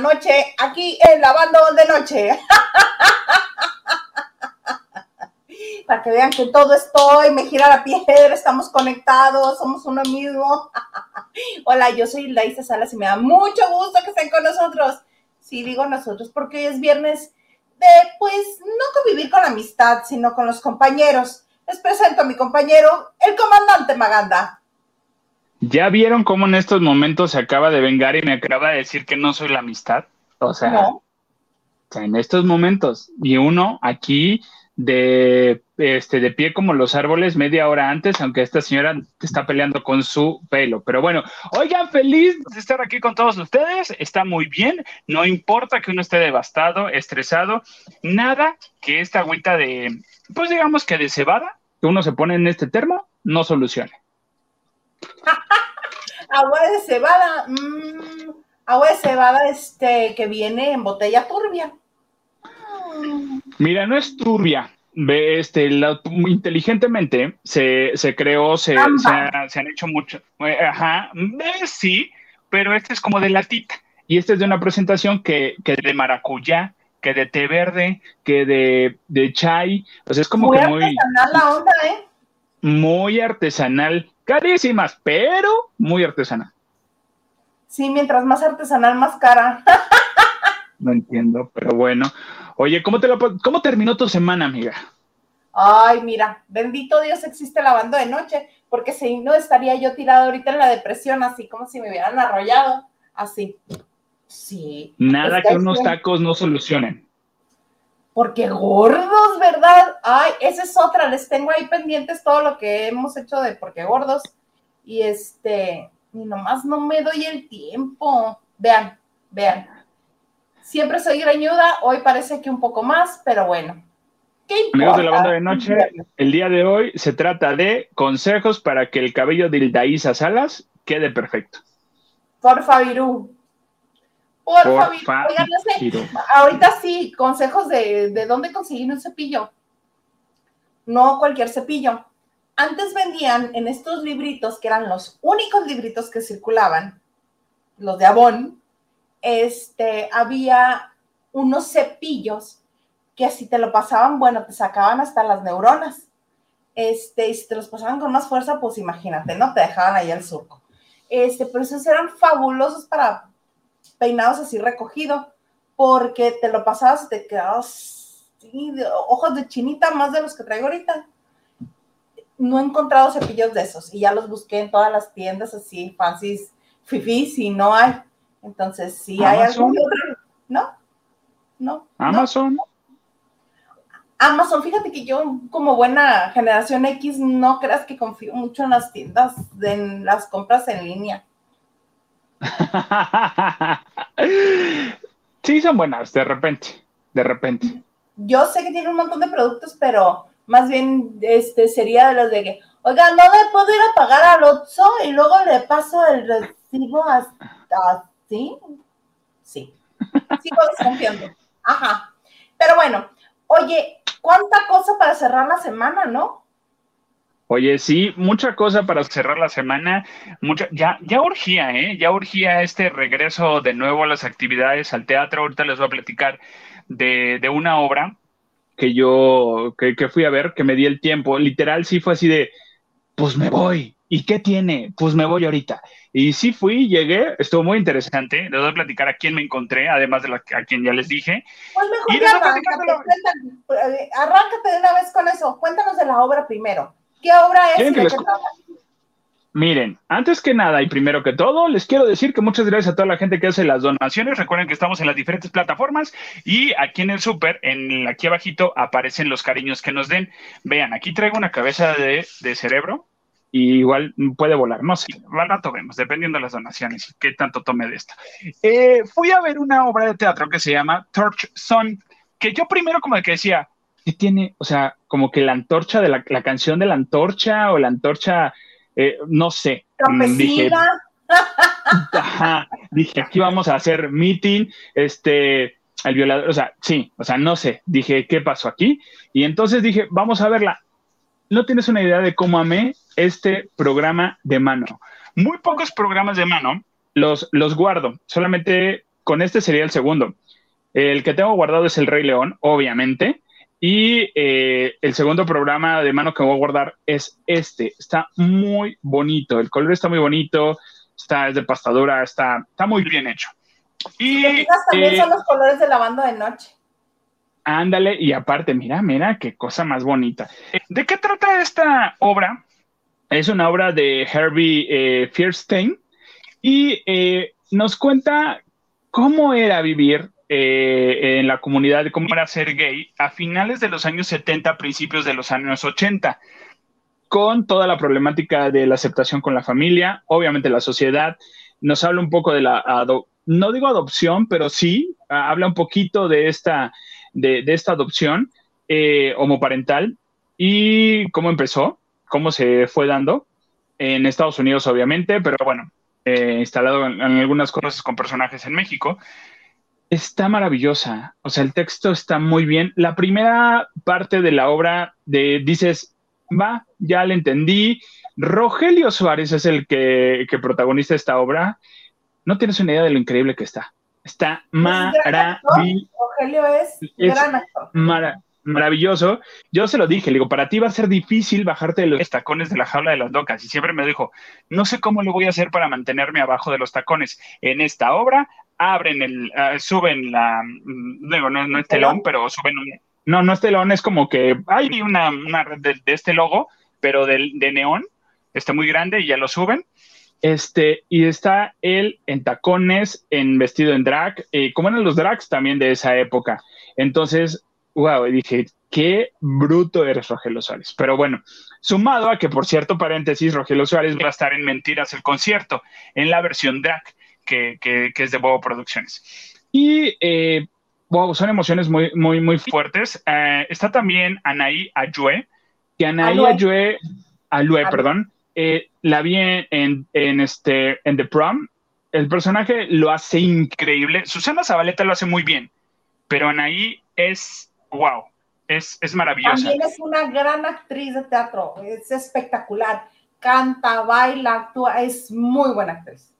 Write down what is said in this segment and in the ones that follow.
noche, aquí en Lavando de Noche. Para que vean que todo estoy, me gira la piedra, estamos conectados, somos uno mismo. Hola, yo soy Laisa Salas y me da mucho gusto que estén con nosotros. Sí, digo nosotros, porque hoy es viernes de, pues, no convivir con la amistad, sino con los compañeros. Les presento a mi compañero, el comandante Maganda. ¿Ya vieron cómo en estos momentos se acaba de vengar y me acaba de decir que no soy la amistad? O sea, en estos momentos. Y uno aquí de, este, de pie como los árboles media hora antes, aunque esta señora está peleando con su pelo. Pero bueno, oigan, feliz de estar aquí con todos ustedes. Está muy bien. No importa que uno esté devastado, estresado. Nada que esta agüita de, pues digamos que de cebada, que uno se pone en este termo, no solucione. Agua de cebada, mm, agua de cebada este, que viene en botella turbia. Mira, no es turbia. Este, inteligentemente se, creó, se, se, han hecho mucho. Eh, ajá, sí, pero este es como de latita. Y este es de una presentación que, que de maracuyá, que de té verde, que de, de chai. Es como que muy. Artesanal la onda, ¿eh? Muy artesanal. Carísimas, pero muy artesanal. Sí, mientras más artesanal, más cara. no entiendo, pero bueno. Oye, ¿cómo, te lo, ¿cómo terminó tu semana, amiga? Ay, mira, bendito Dios existe lavando de noche, porque si no estaría yo tirado ahorita en la depresión, así como si me hubieran arrollado, así. Sí. Nada que unos tacos no solucionen. Porque gordos, ¿verdad? Ay, esa es otra, les tengo ahí pendientes todo lo que hemos hecho de porque gordos. Y este, y nomás no me doy el tiempo. Vean, vean. Siempre soy greñuda, hoy parece que un poco más, pero bueno. ¿Qué Amigos de la banda de noche, el día de hoy se trata de consejos para que el cabello de Ildaísa Salas quede perfecto. Por favor, favor. ahorita sí, consejos de, de dónde conseguir un cepillo. No cualquier cepillo. Antes vendían en estos libritos, que eran los únicos libritos que circulaban, los de Avon, este, había unos cepillos que si te lo pasaban, bueno, te sacaban hasta las neuronas. Este, y si te los pasaban con más fuerza, pues imagínate, ¿no? Te dejaban ahí el surco. Este, pero esos eran fabulosos para peinados así recogido, porque te lo pasabas y te quedabas ojos de chinita más de los que traigo ahorita. No he encontrado cepillos de esos y ya los busqué en todas las tiendas así, fancy, fifis y no hay. Entonces, si hay algún otro, ¿no? No. Amazon. Amazon, fíjate que yo como buena generación X no creas que confío mucho en las tiendas, en las compras en línea. sí, son buenas, de repente, de repente. Yo sé que tiene un montón de productos, pero más bien este sería de los de que, oiga, no me puedo ir a pagar al Otso y luego le paso el recibo hasta ¿Sí? Sí. Sigo desconfiando. Ajá. Pero bueno, oye, ¿cuánta cosa para cerrar la semana, no? Oye, sí, mucha cosa para cerrar la semana. Mucha, ya, ya urgía, ¿eh? Ya urgía este regreso de nuevo a las actividades, al teatro. Ahorita les voy a platicar de, de una obra que yo, que, que, fui a ver, que me di el tiempo. Literal, sí fue así de, pues me voy. ¿Y qué tiene? Pues me voy ahorita. Y sí fui, llegué, estuvo muy interesante. Les voy a platicar a quién me encontré, además de la, a quien ya les dije. Pues mejor ya arráncate, eh, arráncate de una vez con eso. Cuéntanos de la obra primero. ¿Qué obra es? Miren, antes que nada y primero que todo, les quiero decir que muchas gracias a toda la gente que hace las donaciones. Recuerden que estamos en las diferentes plataformas y aquí en el súper, en aquí abajito, aparecen los cariños que nos den. Vean, aquí traigo una cabeza de, de cerebro y igual puede volar. No sé, al rato vemos, dependiendo de las donaciones y qué tanto tome de esto. Eh, fui a ver una obra de teatro que se llama Torch Sun, que yo primero como que decía, ¿qué tiene? O sea, como que la antorcha de la, canción de la antorcha o la antorcha, eh, no sé. Mm, dije, dije, aquí vamos a hacer meeting, este, el violador, o sea, sí, o sea, no sé, dije, ¿qué pasó aquí? Y entonces dije, vamos a verla no tienes una idea de cómo amé este programa de mano. Muy pocos programas de mano los, los guardo. Solamente con este sería el segundo. El que tengo guardado es El Rey León, obviamente. Y eh, el segundo programa de mano que voy a guardar es este. Está muy bonito. El color está muy bonito. Está es de pastadura. Está, está muy bien hecho. Y también son los colores de la banda de noche. Ándale, y aparte, mira, mira, qué cosa más bonita. ¿De qué trata esta obra? Es una obra de Herbie eh, Fierstein y eh, nos cuenta cómo era vivir eh, en la comunidad, cómo era ser gay a finales de los años 70, principios de los años 80, con toda la problemática de la aceptación con la familia, obviamente la sociedad. Nos habla un poco de la, no digo adopción, pero sí, habla un poquito de esta de, esta adopción eh, homoparental y cómo empezó, cómo se fue dando en Estados Unidos, obviamente, pero bueno, eh, instalado en, algunas cosas con personajes en México. Está maravillosa, o sea, el texto está muy bien. La primera parte de la obra de dices, va, ya le entendí. Rogelio Suárez es el que, que protagoniza esta obra. No tienes una idea de lo increíble que está. Está maravilloso. Rogelio es, gran actor. maravilloso. Yo se lo dije, le digo, para ti va a ser difícil bajarte de los tacones de la jaula de las locas. Y siempre me dijo, no sé cómo lo voy a hacer para mantenerme abajo de los tacones. En esta obra abren el, ah, suben la, mm, digo, no, no es telón, pero suben un, no, no es telón, es como que hay una, una red de, este logo, pero de, de neón, está muy grande y ya lo suben este, y está él en tacones, en vestido en drag, eh, como eran los drags también de esa época. Entonces, wow, dije, qué bruto eres Rogelio Suárez. Pero bueno, sumado a que, por cierto, paréntesis, Rogelio Suárez va a estar en Mentiras el concierto, en la versión drag, que, es de Bobo Producciones. Y, eh, wow, son emociones muy, muy, muy fuertes. Eh, está también Anaí Ayue, que Anaí Ayue, Alue, perdón, eh, la vi en, este, en The Prom. El personaje lo hace increíble. Susana Zabaleta lo hace muy bien, pero Anaí es wow, es, es maravillosa. También es una gran actriz de teatro, es espectacular. Canta, baila, actúa, es muy buena actriz.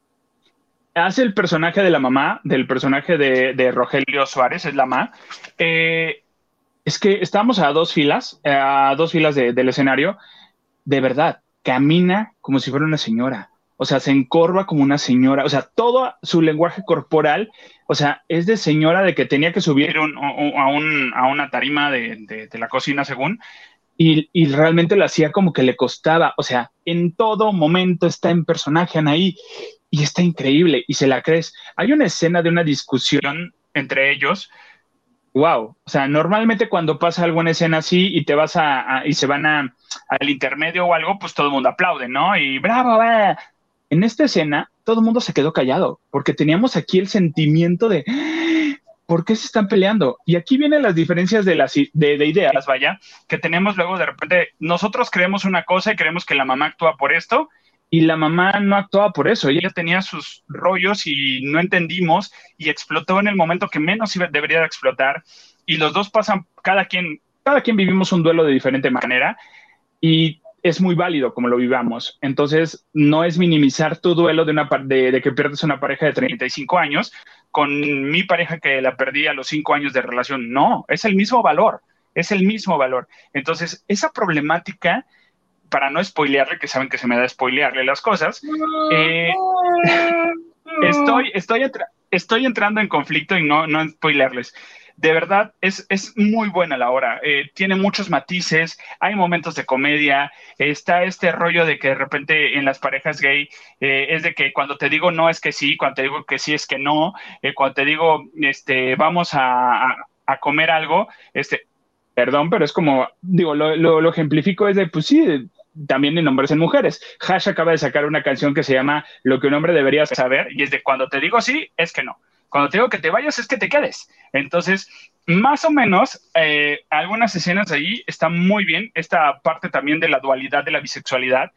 Hace el personaje de la mamá, del personaje de, Rogelio Suárez, es la mamá. Eh, es que estamos a dos filas, a dos filas del escenario. De verdad, camina como si fuera una señora, o sea, se encorva como una señora, o sea, todo su lenguaje corporal, o sea, es de señora de que tenía que subir a, una tarima de, la cocina, según, y, realmente lo hacía como que le costaba, o sea, en todo momento está en personaje Anaí y está increíble y se la crees. Hay una escena de una discusión entre ellos wow. O sea, normalmente cuando pasa alguna escena así y te vas a, y se van al intermedio o algo, pues todo el mundo aplaude, ¿no? Y bravo. En esta escena, todo el mundo se quedó callado porque teníamos aquí el sentimiento de ¿por qué se están peleando? Y aquí vienen las diferencias de, las, de, de, ideas, vaya, que tenemos luego de repente, nosotros creemos una cosa y creemos que la mamá actúa por esto, y la mamá no actuaba por eso, ella tenía sus rollos y no entendimos y explotó en el momento que menos debería de explotar y los dos pasan, cada quien, cada quien vivimos un duelo de diferente manera y es muy válido como lo vivamos. Entonces, no es minimizar tu duelo de, una, de, de que pierdes una pareja de 35 años con mi pareja que la perdí a los 5 años de relación. No, es el mismo valor, es el mismo valor. Entonces, esa problemática para no spoilearle, que saben que se me da spoilearle las cosas, eh, estoy, estoy, estoy entrando en conflicto y no, no spoilearles. De verdad, es, es muy buena la hora. Eh, tiene muchos matices, hay momentos de comedia, está este rollo de que de repente en las parejas gay eh, es de que cuando te digo no es que sí, cuando te digo que sí es que no, cuando te digo este, vamos a, a comer algo, este, perdón, pero es como, digo, lo, lo, lo, ejemplifico es de, pues sí, también en hombres en mujeres. Hash acaba de sacar una canción que se llama Lo que un hombre debería saber y es de cuando te digo sí, es que no. Cuando te digo que te vayas, es que te quedes. Entonces, más o menos, eh, algunas escenas ahí están muy bien. Esta parte también de la dualidad de la bisexualidad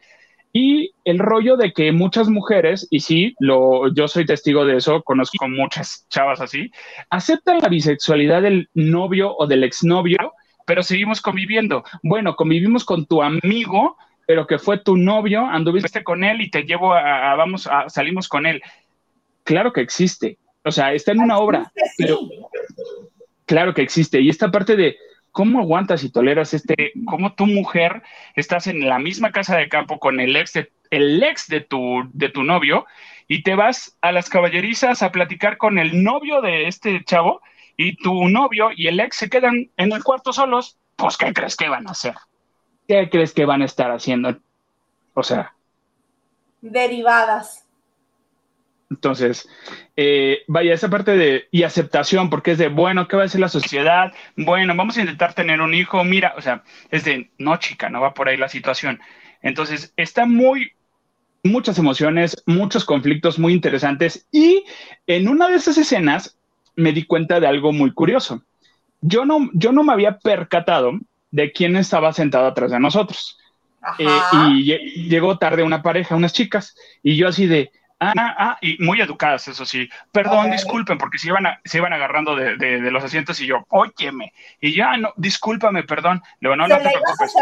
y el rollo de que muchas mujeres, y sí, lo, yo soy testigo de eso, conozco muchas chavas así, aceptan la bisexualidad del novio o del exnovio, pero seguimos conviviendo. Bueno, convivimos con tu amigo, pero que fue tu novio, anduviste con él y te llevo a, vamos, a, salimos con él. Claro que existe. O sea, está en una obra, pero claro que existe. Y esta parte de cómo aguantas y toleras este, cómo tu mujer estás en la misma casa de campo con el ex de, el ex de tu, de tu novio y te vas a las caballerizas a platicar con el novio de este chavo y tu novio y el ex se quedan en el cuarto solos, pues ¿qué crees que van a hacer? ¿Qué crees que van a estar haciendo? O sea. Derivadas. Entonces, eh, vaya, esa parte de, y aceptación, porque es de, bueno, ¿qué va a decir la sociedad? Bueno, vamos a intentar tener un hijo, mira, o sea, es de, no, chica, no va por ahí la situación. Entonces, está muy, muchas emociones, muchos conflictos muy interesantes, y en una de esas escenas me di cuenta de algo muy curioso. Yo no, yo no me había percatado de quién estaba sentado atrás de nosotros. Eh, y llegó tarde una pareja, unas chicas, y yo así de, Ah, ah, y muy educadas, eso sí. Perdón, disculpen, porque se iban, se iban agarrando de, de, los asientos y yo, óyeme. Y ya, no, discúlpame, perdón. Le no, no te preocupes.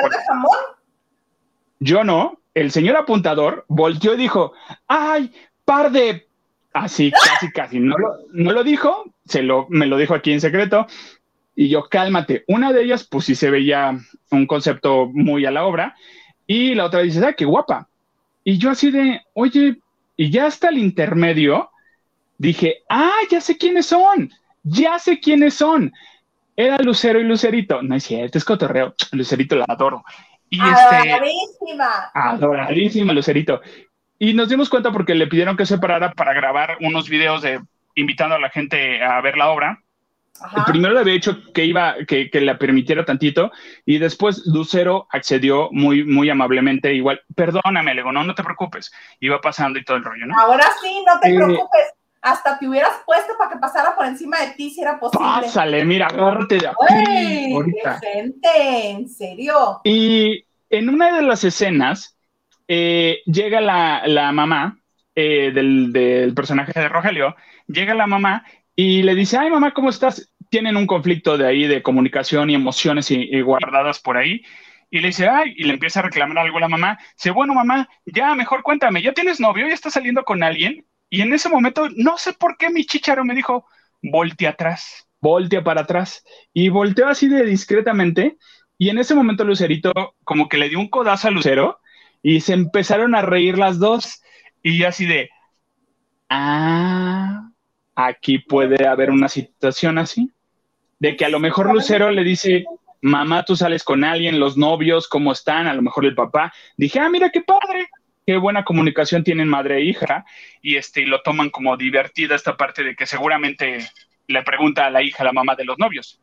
Yo no. El señor apuntador volteó y dijo, ay, par de... Así, casi, casi. No lo, no lo dijo, se lo, me lo dijo aquí en secreto. Y yo, cálmate. Una de ellas, pues sí se veía un concepto muy a la obra. Y la otra dice, ay, qué guapa. Y yo así de, oye, y ya hasta el intermedio dije, ah, ya sé quiénes son, ya sé quiénes son. Era Lucero y Lucerito. No es cierto, es cotorreo. Lucerito la adoro. Y este, adoradísima. adoradísima, Lucerito. Y nos dimos cuenta porque le pidieron que se parara para grabar unos videos de invitando a la gente a ver la obra. Primero le había dicho que iba, que, que la permitiera tantito, y después Lucero accedió muy, muy amablemente, igual, perdóname, le digo, no, no te preocupes, iba pasando y todo el rollo, ¿no? Ahora sí, no te preocupes, hasta te hubieras puesto para que pasara por encima de ti si era posible. Pásale, mira, agárrate de aquí. ahorita. Gente, en serio. Y en una de las escenas eh, llega la, la mamá eh, del, del personaje de Rogelio, llega la mamá y le dice, ay mamá, ¿cómo estás? Tienen un conflicto de ahí de comunicación y emociones y, guardadas por ahí. Y le dice, ay, y le empieza a reclamar algo a la mamá. Dice, bueno, mamá, ya mejor cuéntame, ¿ya tienes novio? ¿Ya estás saliendo con alguien? Y en ese momento, no sé por qué mi chicharo me dijo, voltea atrás, voltea para atrás. Y volteó así de discretamente. Y en ese momento Lucerito como que le dio un codazo a Lucero y se empezaron a reír las dos. Y así de, ah, aquí puede haber una situación así, de que a lo mejor Lucero le dice, mamá, tú sales con alguien, los novios, ¿cómo están? A lo mejor el papá. Dije, ah, mira qué padre, qué buena comunicación tienen madre e hija, y este, lo toman como divertida esta parte de que seguramente le pregunta a la hija, la mamá de los novios.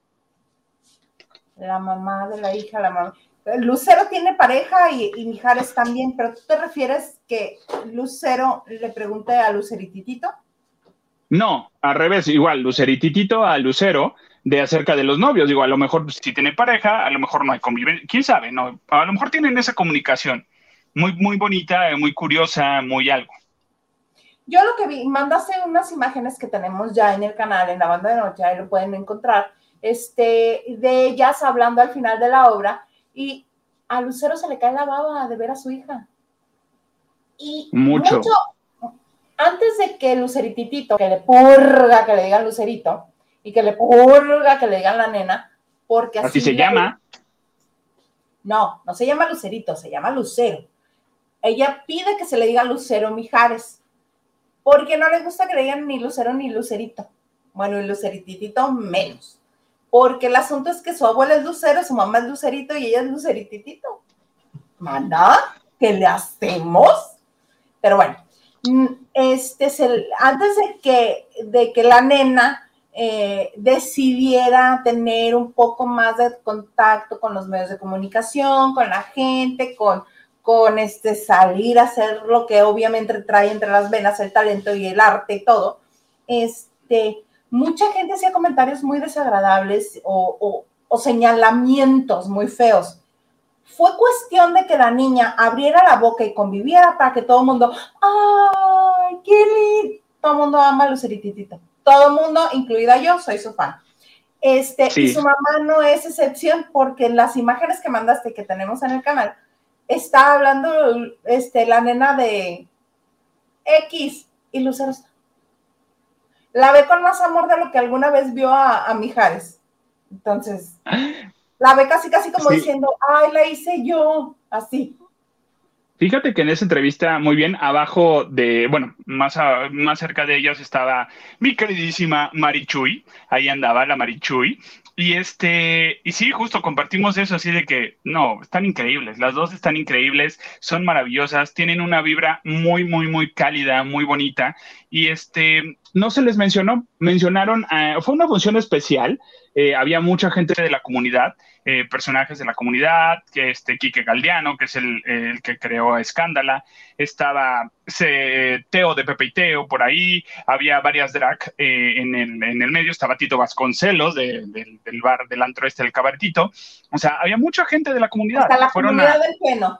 La mamá de la hija, la mamá. Lucero tiene pareja y, y Mijares también, pero tú te refieres que Lucero le pregunte a Lucerititito? No, al revés, igual, Lucerititito a Lucero de acerca de los novios. Digo, a lo mejor si tiene pareja, a lo mejor no hay convivencia, quién sabe, no, a lo mejor tienen esa comunicación muy, muy bonita, muy curiosa, muy algo. Yo lo que vi, mandaste unas imágenes que tenemos ya en el canal, en la banda de noche, ahí lo pueden encontrar, este, de ellas hablando al final de la obra, y a Lucero se le cae la baba de ver a su hija. Y mucho antes de que Lucerititito, que le purga que le digan Lucerito, y que le purga que le digan la nena, porque así, se llama. No, no se llama Lucerito, se llama Lucero. Ella pide que se le diga Lucero Mijares, porque no le gusta que le digan ni Lucero ni Lucerito. Bueno, y Lucerititito menos. Porque el asunto es que su abuela es Lucero, su mamá es Lucerito y ella es Lucerititito. Mana, ¿qué le hacemos? Pero bueno, este es el, antes de que, de que la nena eh, decidiera tener un poco más de contacto con los medios de comunicación, con la gente, con, con este salir a hacer lo que obviamente trae entre las venas el talento y el arte y todo, este, mucha gente hacía comentarios muy desagradables o señalamientos muy feos fue cuestión de que la niña abriera la boca y conviviera para que todo el mundo, ¡ay, qué lindo! Todo el mundo ama a Lucerititito. Todo el mundo, incluida yo, soy su fan. Este, Y su mamá no es excepción porque en las imágenes que mandaste que tenemos en el canal, está hablando este, la nena de X y Lucero está. la ve con más amor de lo que alguna vez vio a, Mijares. Entonces, la ve casi, casi como diciendo, ay, la hice yo, así. Fíjate que en esa entrevista, muy bien, abajo de, bueno, más, más cerca de ellos estaba mi queridísima Marichuy, ahí andaba la Marichuy, y este, y sí, justo compartimos eso, así de que, no, están increíbles, las dos están increíbles, son maravillosas, tienen una vibra muy, muy, muy cálida, muy bonita, y este, no se les mencionó, mencionaron, eh, fue una función especial, eh, había mucha gente de la comunidad, eh, personajes de la comunidad, que este Quique Galdiano, que es el, que creó Escándala, estaba Teo de Pepe y Teo por ahí, había varias drag en, el, en, el, medio, estaba Tito Vasconcelos del bar del antro este, el cabaretito, o sea, había mucha gente de la comunidad. Hasta la comunidad del Geno.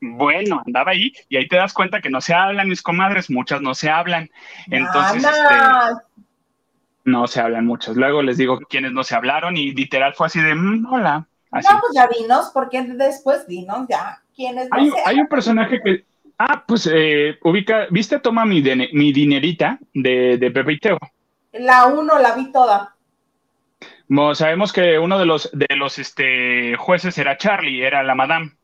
Bueno, andaba ahí y ahí te das cuenta que no se hablan mis comadres, muchas no se hablan. Entonces, este, no se hablan muchos. Luego les digo quiénes no se hablaron y literal fue así de, mm, hola. No, pues ya dinos, porque después dinos ya quiénes no hay, hay un personaje que, ah, pues eh, ubica, ¿viste? Toma mi, mi dinerita de, de Pepe y Teo. La uno la vi toda. sabemos que uno de los, de los este, jueces era Charlie, era la madame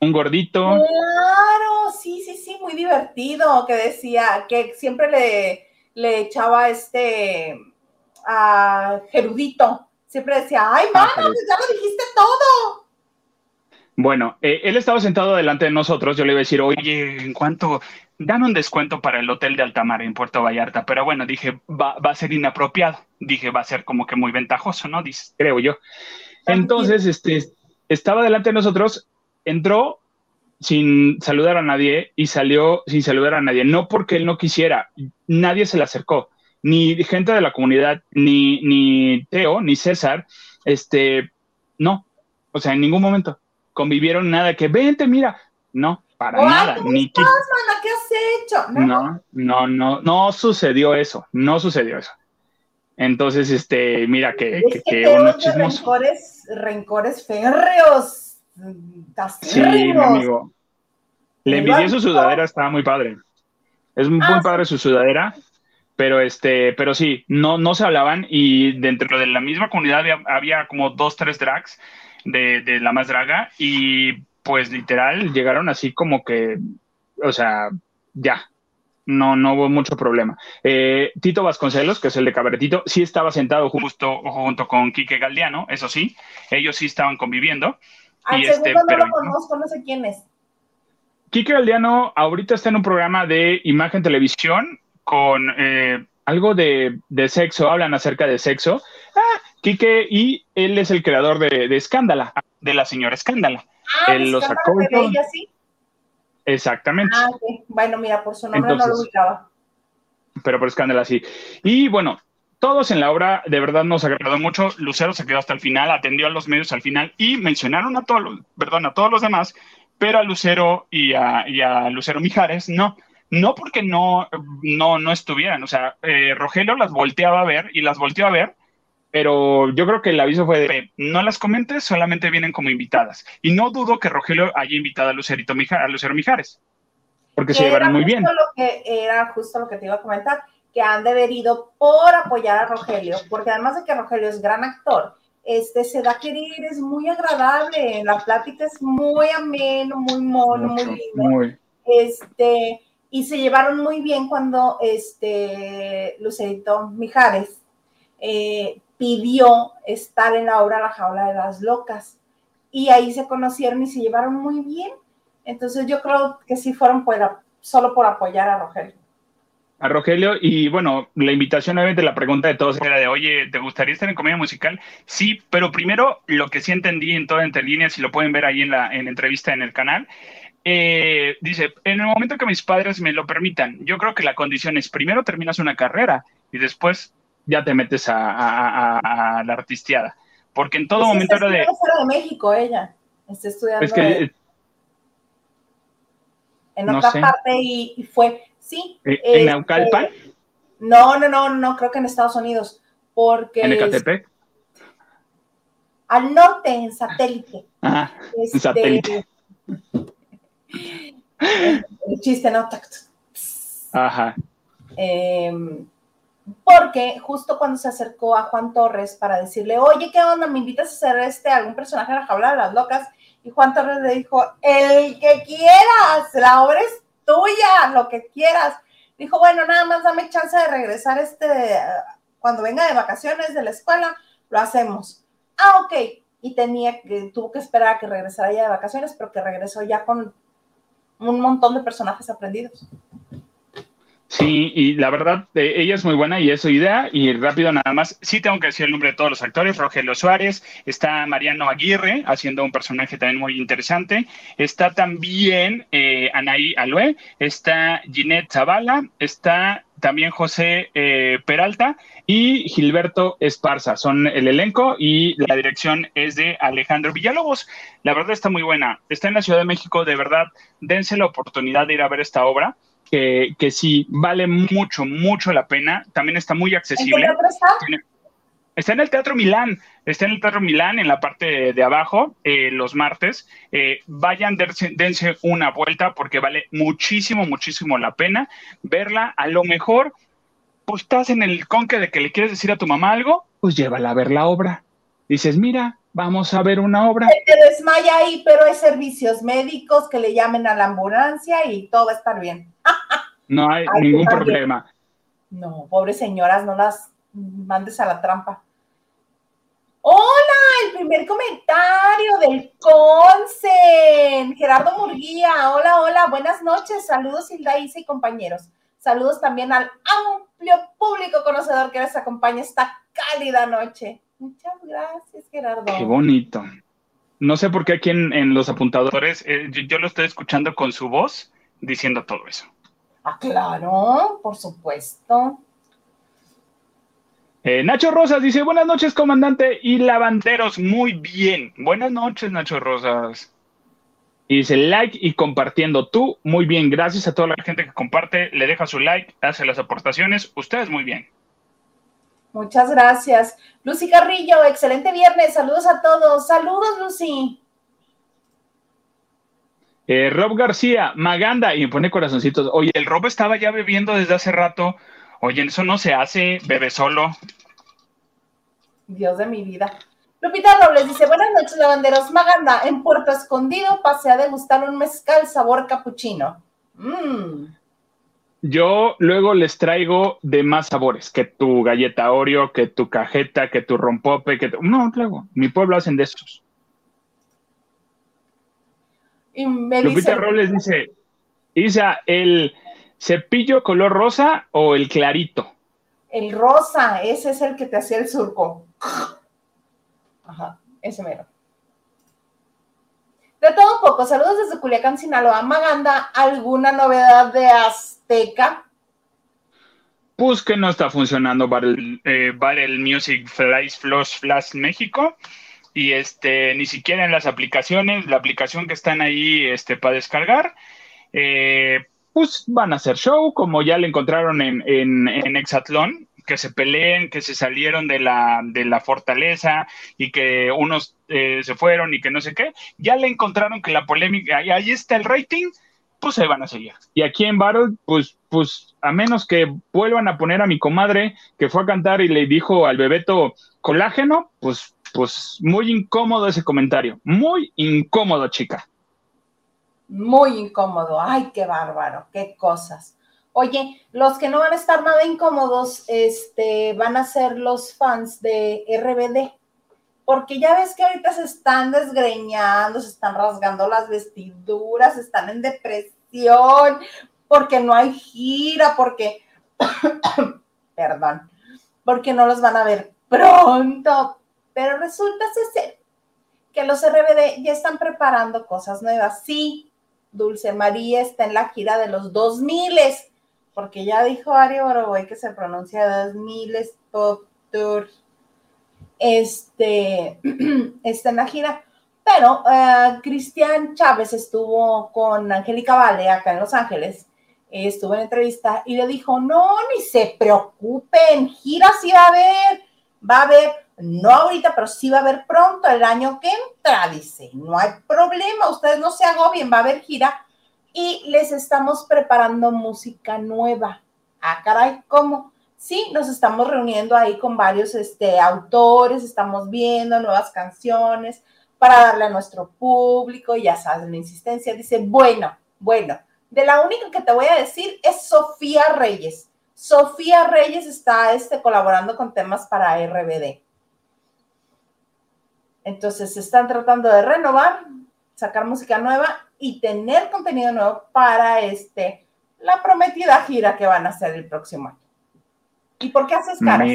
un gordito. Claro, sí, sí, sí, muy divertido, que decía que siempre le, le echaba este a Gerudito. Siempre decía, ay, mamá, pues ya lo dijiste todo. Bueno, eh, él estaba sentado delante de nosotros, yo le iba a decir, oye, en cuanto, dan un descuento para el hotel de Altamar en Puerto Vallarta, pero bueno, dije, va, va a ser inapropiado, dije, va a ser como que muy ventajoso, ¿no? Dice, creo yo. Entonces, este, estaba delante de nosotros entró sin saludar a nadie y salió sin saludar a nadie. No porque él no quisiera, nadie se le acercó, ni gente de la comunidad, ni, ni Teo, ni César, este, no, o sea, en ningún momento convivieron nada que, vente, mira, no, para nada. ni ¿Qué has hecho? ¿No? no, no, no, sucedió eso, no sucedió eso. Entonces, este, mira que, que, que. Rencores, rencores férreos Sí, mi amigo. Le envidié su sudadera, estaba muy padre. Es muy ah, padre su sudadera, pero este, pero sí, no, no se hablaban y dentro de la misma comunidad había, como dos, tres drags de, de, la más draga y pues literal llegaron así como que, o sea, ya, no, no hubo mucho problema. Eh, Tito Vasconcelos, que es el de Cabaretito, sí estaba sentado justo junto con Quique Galdiano, eso sí, ellos sí estaban conviviendo. Al este, no lo conozco, no sé quién es. Kike Galdiano ahorita está en un programa de imagen televisión con eh, algo de, sexo, hablan acerca de sexo. Ah, Kike, y él es el creador de, de Escándala, de la señora Escándala. Ah, él lo sacó. ella, sí? Exactamente. Ah, Bueno, mira, por su nombre no lo ubicaba. Pero por Escándala sí. Y bueno, todos en la obra de verdad nos agradó mucho. Lucero se quedó hasta el final, atendió a los medios al final y mencionaron a todos, los, perdón, a todos los demás, pero a Lucero y a, Lucero Mijares no. No porque no, no, no estuvieran, o sea, eh, Rogelio las volteaba a ver y las volteó a ver, pero yo creo que el aviso fue de no las comentes, solamente vienen como invitadas. Y no dudo que Rogelio haya invitado a, Lucerito a Lucero Mijares, porque se llevaron muy bien. Lo que, era justo lo que te iba a comentar que han de haber ido por apoyar a Rogelio, porque además de que Rogelio es gran actor, este se da a querer, es muy agradable, la plática es muy ameno, muy mono, muy lindo. Este, y se llevaron muy bien cuando este Lucerito Mijares eh, pidió estar en la obra La Jaula de las Locas. Y ahí se conocieron y se llevaron muy bien. Entonces yo creo que sí fueron solo por apoyar a Rogelio a Rogelio y bueno, la invitación obviamente la pregunta de todos era de, oye, ¿te gustaría estar en comedia musical? Sí, pero primero lo que sí entendí en toda entre líneas, si lo pueden ver ahí en la, en entrevista en el canal, eh, dice, en el momento que mis padres me lo permitan, yo creo que la condición es primero terminas una carrera y después ya te metes a, la artisteada. Porque en todo pues momento era de... de México ella, está estudiando... Es que, en otra parte y fue Sí. ¿En este, Naucalpan? No, no, no, no, creo que en Estados Unidos. Porque. ¿En Ecatepec? al norte, en satélite. Ajá, en este, satélite. El, chiste, ¿no? Ajá. Em, porque justo cuando se acercó a Juan Torres para decirle, oye, ¿qué onda? ¿Me invitas a hacer este, algún personaje de la jaula de las locas? Y Juan Torres le dijo, el que quieras, la obra es tuya, lo que quieras. Dijo, bueno, nada más dame chance de regresar este, cuando venga de vacaciones de la escuela, lo hacemos. Ah, ok. Y tenía que, tuvo que esperar a que regresara ya de vacaciones, pero que regresó ya con un montón de personajes aprendidos. Sí, y la verdad, eh, ella es muy buena y es su idea. Y rápido nada más, sí tengo que decir el nombre de todos los actores. Rogelio Suárez, está Mariano Aguirre haciendo un personaje también muy interesante. Está también eh, Anaí Alue, está Ginette Zavala, está también José eh, Peralta y Gilberto Esparza. Son el elenco y la dirección es de Alejandro Villalobos. La verdad está muy buena. Está en la Ciudad de México, de verdad, dense la oportunidad de ir a ver esta obra que, que sí vale mucho, mucho la pena. También está muy accesible. está? en el Teatro Milán, está en el Teatro Milán, en la parte de, abajo, eh, los martes. Eh, vayan, dense, una vuelta porque vale muchísimo, muchísimo la pena verla. A lo mejor, pues estás en el conque de que le quieres decir a tu mamá algo, pues llévala a ver la obra. Dices, mira, vamos a ver una obra. te desmaya ahí, pero hay servicios médicos que le llamen a la ambulancia y todo va a estar bien. no hay ningún problema. No, pobres señoras, no las mandes a la trampa. Hola, el primer comentario del Consen, Gerardo Murguía. Hola, hola, buenas noches. Saludos, Hilda Isa y compañeros. Saludos también al amplio público conocedor que les acompaña esta cálida noche. Muchas gracias, Gerardo. Qué bonito. No sé por qué aquí en, los apuntadores, eh, yo, lo estoy escuchando con su voz diciendo todo eso. Ah, claro, por supuesto. Eh, Nacho Rosas dice, buenas noches, comandante y lavanderos. Muy bien. Buenas noches, Nacho Rosas. Y dice like y compartiendo tú. Muy bien. Gracias a toda la gente que comparte, le deja su like, hace las aportaciones. Ustedes muy bien. Muchas gracias. Lucy Carrillo, excelente viernes. Saludos a todos. Saludos, Lucy. Eh, Rob García, Maganda, y me pone corazoncitos. Oye, el Rob estaba ya bebiendo desde hace rato. Oye, eso no se hace, bebe solo. Dios de mi vida. Lupita Robles dice, buenas noches, lavanderos. Maganda, en Puerto Escondido pasé a degustar un mezcal sabor capuchino. Mmm. Yo luego les traigo de más sabores, que tu galleta Oreo, que tu cajeta, que tu rompope, que No, luego, mi pueblo hacen de estos. Y me Lupita Robles dice, Isa, ¿el cepillo color rosa o el clarito? El rosa, ese es el que te hacía el surco. Ajá, ese mero. De todo un poco, saludos desde Culiacán, Sinaloa. Maganda, ¿alguna novedad de as pues que no está funcionando el, eh, el Music Flash Flash Flash México. Y este ni siquiera en las aplicaciones, la aplicación que están ahí este, para descargar, eh, pues van a hacer show, como ya le encontraron en, en, Exatlón, que se peleen, que se salieron de la, de la fortaleza y que unos eh, se fueron y que no sé qué, ya le encontraron que la polémica, ahí está el rating, pues se van a seguir. Y aquí en Battle, pues, pues, a menos que vuelvan a poner a mi comadre que fue a cantar y le dijo al bebeto colágeno, pues, pues, muy incómodo ese comentario. Muy incómodo, chica. Muy incómodo. Ay, qué bárbaro, qué cosas. Oye, los que no van a estar nada incómodos, este, van a ser los fans de RBD porque ya ves que ahorita se están desgreñando, se están rasgando las vestiduras, están en depresión, porque no hay gira, porque, perdón, porque no los van a ver pronto. Pero resulta ser que los RBD ya están preparando cosas nuevas. Sí, Dulce María está en la gira de los 2000, porque ya dijo Ari Boroboy que se pronuncia 2000 Pop Tour este, está en la gira. Pero uh, Cristian Chávez estuvo con Angélica Vale acá en Los Ángeles, estuvo en entrevista y le dijo, no, ni se preocupen, gira sí va a haber, va a haber, no ahorita, pero sí va a haber pronto, el año que entra, dice, no hay problema, ustedes no se agobien, va a haber gira y les estamos preparando música nueva. Ah, caray, ¿cómo? Sí, nos estamos reuniendo ahí con varios este, autores, estamos viendo nuevas canciones para darle a nuestro público, ya sabes, la insistencia. Dice, bueno, bueno, de la única que te voy a decir es Sofía Reyes. Sofía Reyes está este, colaborando con temas para RBD. Entonces, se están tratando de renovar, sacar música nueva y tener contenido nuevo para este, la prometida gira que van a hacer el próximo año. ¿Y por qué haces caras?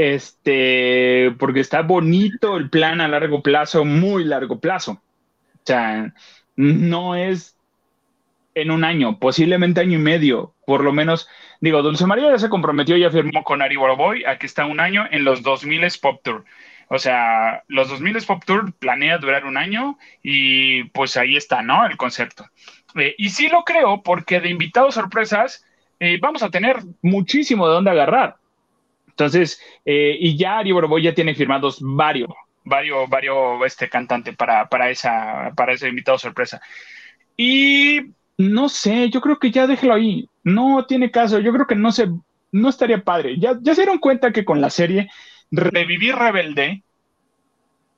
Este, porque está bonito el plan a largo plazo, muy largo plazo. O sea, no es en un año, posiblemente año y medio, por lo menos. Digo, Dulce María ya se comprometió, ya firmó con Ari Boroboy, aquí está un año en los 2000 Pop Tour. O sea, los 2000 Pop Tour planea durar un año y pues ahí está, ¿no? El concepto. Eh, y sí lo creo porque de invitados sorpresas eh, vamos a tener muchísimo de dónde agarrar. Entonces, eh, y ya Ari Boroboy ya tiene firmados varios, varios, varios este, cantantes para, para, esa, para ese invitado sorpresa. Y no sé, yo creo que ya déjelo ahí. No tiene caso. Yo creo que no se, no estaría padre. Ya, ya se dieron cuenta que con la serie revivir Rebelde,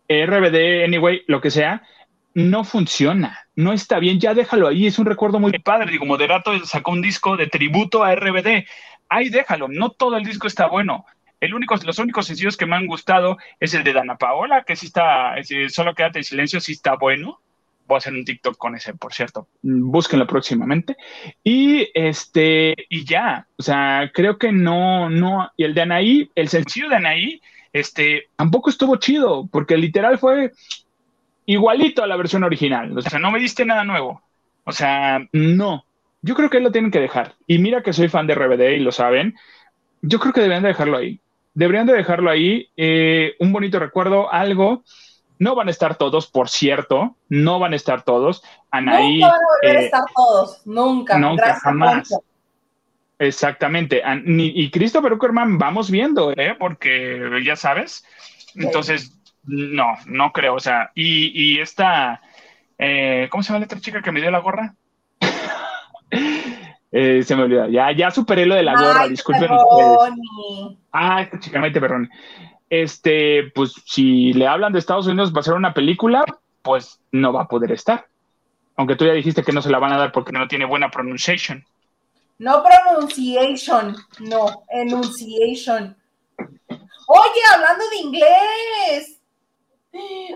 eh, RBD, anyway, lo que sea, no funciona, no está bien, ya déjalo ahí, es un recuerdo muy padre. Digo, Moderato sacó un disco de tributo a RBD, ahí déjalo, no todo el disco está bueno. El único, los únicos sencillos que me han gustado es el de Dana Paola, que sí está, solo quédate en silencio, sí está bueno. Voy a hacer un TikTok con ese, por cierto. Búsquenlo próximamente. Y este, y ya, o sea, creo que no, no, y el de Anaí, el sencillo de Anaí, este, tampoco estuvo chido, porque literal fue igualito a la versión original. O sea, no me diste nada nuevo. O sea, no. Yo creo que lo tienen que dejar. Y mira que soy fan de RBD y lo saben. Yo creo que deberían de dejarlo ahí. Deberían de dejarlo ahí. Eh, un bonito recuerdo, algo. No van a estar todos, por cierto. No van a estar todos. Anaí. Nunca van a volver a eh, estar todos. Nunca. Nunca, jamás. Exactamente. Y Christopher Uckerman vamos viendo, ¿eh? Porque ya sabes. Entonces, no, no creo. O sea, y, y esta. Eh, ¿Cómo se llama la otra chica que me dio la gorra? Eh, se me olvidó. Ya, ya superé lo de la gorra, disculpen Ah, esta chica Maite Perroni. Este, pues si le hablan de Estados Unidos va a ser una película, pues no va a poder estar. Aunque tú ya dijiste que no se la van a dar porque no tiene buena pronunciación. No pronunciation, no, enunciation. Oye, hablando de inglés,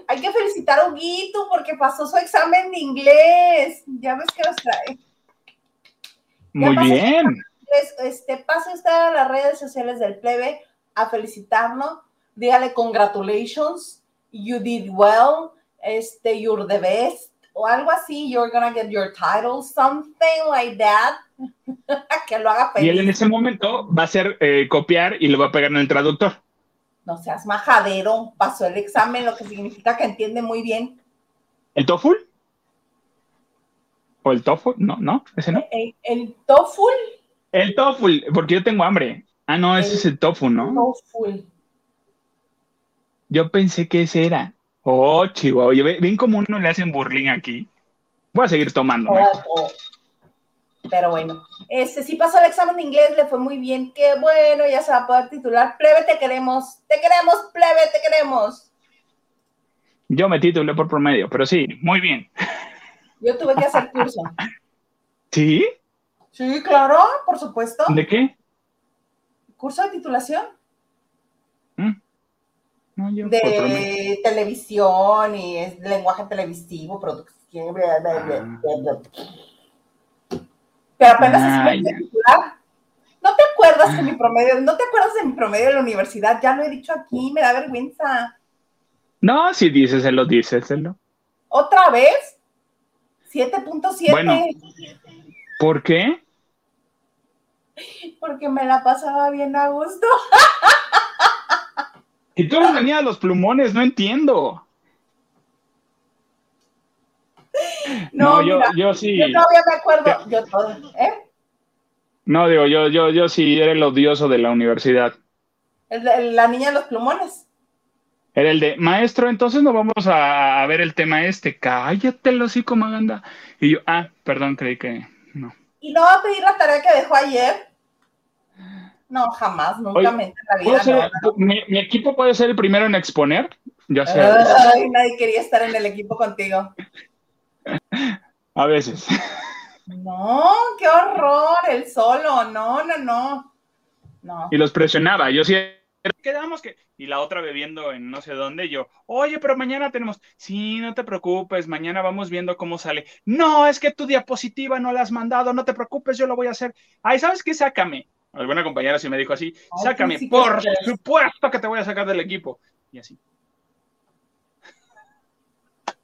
hay que felicitar a Huguito porque pasó su examen de inglés. Ya ves que nos trae. Muy bien. Este, pase usted a las redes sociales del plebe a felicitarnos. Dígale congratulations, you did well, este, you're the best, o algo así, you're gonna get your title, something like that. que lo haga feliz. Y él en ese momento va a hacer eh, copiar y lo va a pegar en el traductor. No seas majadero, pasó el examen, lo que significa que entiende muy bien. ¿El TOEFL? ¿O el TOEFL? No, no, ese no. ¿El, el TOEFL? El TOEFL, porque yo tengo hambre. Ah, no, ese es el TOEFL, ¿no? TOEFL. Yo pensé que ese era. Oh, chihuahua. Ven cómo uno le hacen burling aquí. Voy a seguir tomando. Oh, oh. Pero bueno, este sí pasó el examen de inglés, le fue muy bien. Qué bueno, ya se va a poder titular. Plebe, te queremos. Te queremos, plebe, te queremos. Yo me titulé por promedio, pero sí, muy bien. Yo tuve que hacer curso. ¿Sí? Sí, claro, por supuesto. ¿De qué? Curso de titulación. Mm. de televisión y es lenguaje televisivo, producción. Bla, bla, bla, pero apenas es titular. ¿No te acuerdas de mi promedio? ¿No te acuerdas de mi promedio de la universidad? Ya lo he dicho aquí, me da vergüenza. No, si díceselo, díceselo. ¿Otra vez? 7.7. Bueno, ¿por qué? Porque me la pasaba bien a gusto. Y tú venías los plumones, no entiendo. No, yo, yo sí. Yo todavía me acuerdo. Yo todo, ¿eh? No, digo, yo, yo, yo sí era el odioso de la universidad. la niña de los plumones. Era el de, maestro, entonces no vamos a, ver el tema este. Cállate, lo como Maganda. Y yo, ah, perdón, creí que no. ¿Y no va a pedir la tarea que dejó ayer? No, jamás, nunca me la vida. Mi, equipo puede ser el primero en exponer, ya Ay, nadie quería estar en el equipo contigo. A veces. No, qué horror, el solo, no, no, no. no. Y los presionaba, yo sí quedamos que y la otra bebiendo en no sé dónde yo, "Oye, pero mañana tenemos." Sí, no te preocupes, mañana vamos viendo cómo sale. "No, es que tu diapositiva no la has mandado, no te preocupes, yo lo voy a hacer." "Ay, ¿sabes qué? Sácame." Alguna compañera sí me dijo así, "Sácame, por supuesto que te voy a sacar del equipo." Y así.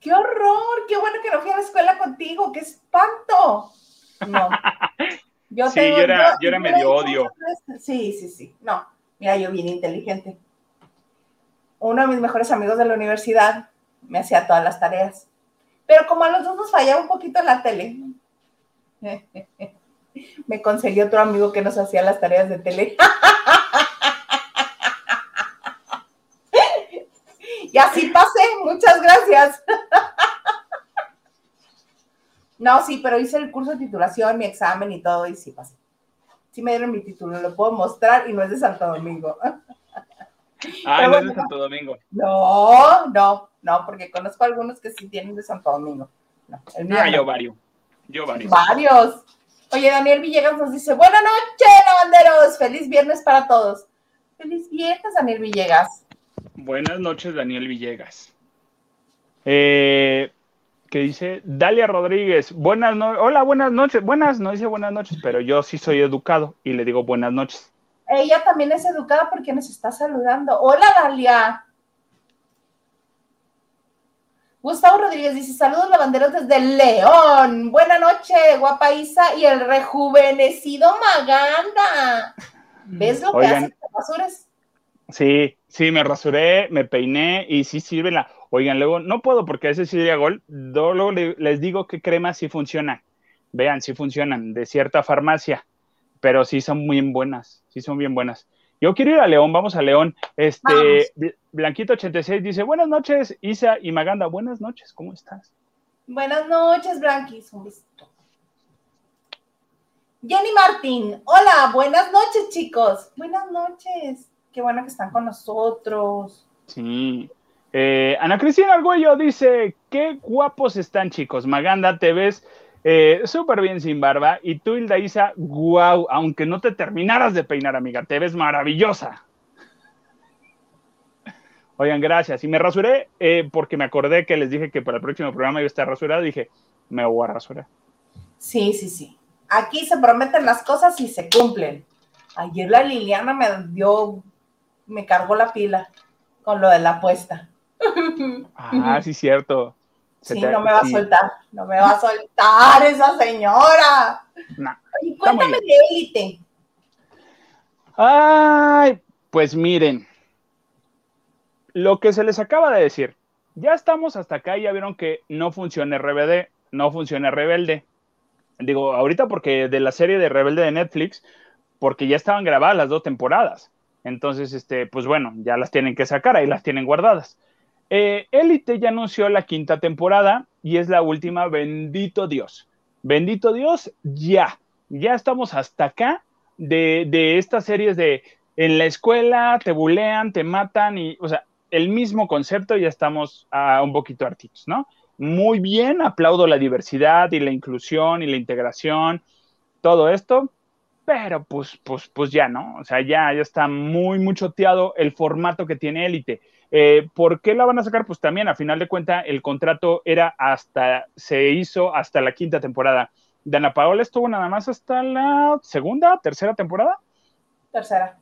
¡Qué horror! ¡Qué bueno que no fui a la escuela contigo! ¡Qué espanto! No. Yo sí, yo era, yo era medio odio. Sí, sí, sí. No, mira, yo bien inteligente. Uno de mis mejores amigos de la universidad me hacía todas las tareas. Pero como a los dos nos fallaba un poquito la tele, me conseguí otro amigo que nos hacía las tareas de tele. y así pasé, muchas gracias. No, sí, pero hice el curso de titulación, mi examen y todo, y sí pasé. Sí me dieron mi título, lo puedo mostrar y no es de Santo Domingo. Ah, no es de Santo Domingo. No, no, no, porque conozco algunos que sí tienen de Santo Domingo. No, ah, yo varios. Yo varios. Varios. Oye, Daniel Villegas nos dice, buenas noches, lavanderos, feliz viernes para todos. Feliz viernes, Daniel Villegas. Buenas noches, Daniel Villegas. Eh, que dice Dalia Rodríguez, buenas noches, hola, buenas noches, buenas, no dice buenas noches, pero yo sí soy educado y le digo buenas noches. Ella también es educada porque nos está saludando. Hola, Dalia. Gustavo Rodríguez dice, saludos lavanderos desde León. Buena noche, guapa Isa y el rejuvenecido Maganda. ¿Ves lo que hacen rasuras? Sí, sí, me rasuré, me peiné y sí sirve la... Oigan, luego no puedo porque ese sí sería gol. Luego les digo que cremas sí funcionan. Vean, sí funcionan de cierta farmacia, pero sí son muy buenas. Sí son bien buenas. Yo quiero ir a León, vamos a León. Este, Blanquito86 dice, buenas noches, Isa y Maganda. Buenas noches, ¿cómo estás? Buenas noches, Blanquis, un besito. Jenny Martín, hola, buenas noches, chicos. Buenas noches. Qué bueno que están con nosotros. Sí. Eh, Ana Cristina Argüello dice, qué guapos están chicos. Maganda, te ves eh, súper bien sin barba. Y tú, Hilda Isa, guau, aunque no te terminaras de peinar, amiga, te ves maravillosa. Oigan, gracias. Y me rasuré eh, porque me acordé que les dije que para el próximo programa iba a estar rasurada. Dije, me voy a rasurar. Sí, sí, sí. Aquí se prometen las cosas y se cumplen. Ayer la Liliana me dio, me cargó la pila con lo de la apuesta. Ah, sí, cierto. sí, no me va a soltar, no me va a soltar esa señora. y cuéntame de élite. Ay, pues miren, lo que se les acaba de decir, ya estamos hasta acá y ya vieron que no funciona RBD, no funciona Rebelde. Digo, ahorita porque de la serie de Rebelde de Netflix, porque ya estaban grabadas las dos temporadas. Entonces, este, pues bueno, ya las tienen que sacar, ahí las tienen guardadas. Eh, ya anunció la quinta temporada y es la última, bendito Dios. Bendito Dios, ya. Ya estamos hasta acá de, estas series de en la escuela te bulean, te matan y, o sea, el mismo concepto ya estamos a un poquito hartitos, ¿no? Muy bien, aplaudo la diversidad y la inclusión y la integración, todo esto, pero pues, pues, pues ya, ¿no? O sea, ya, ya está muy, muy choteado el formato que tiene Élite. Eh, ¿Por qué la van a sacar? Pues también, a final de cuentas, el contrato era hasta, se hizo hasta la quinta temporada. Dana Paola estuvo nada más hasta la segunda, tercera temporada. Tercera.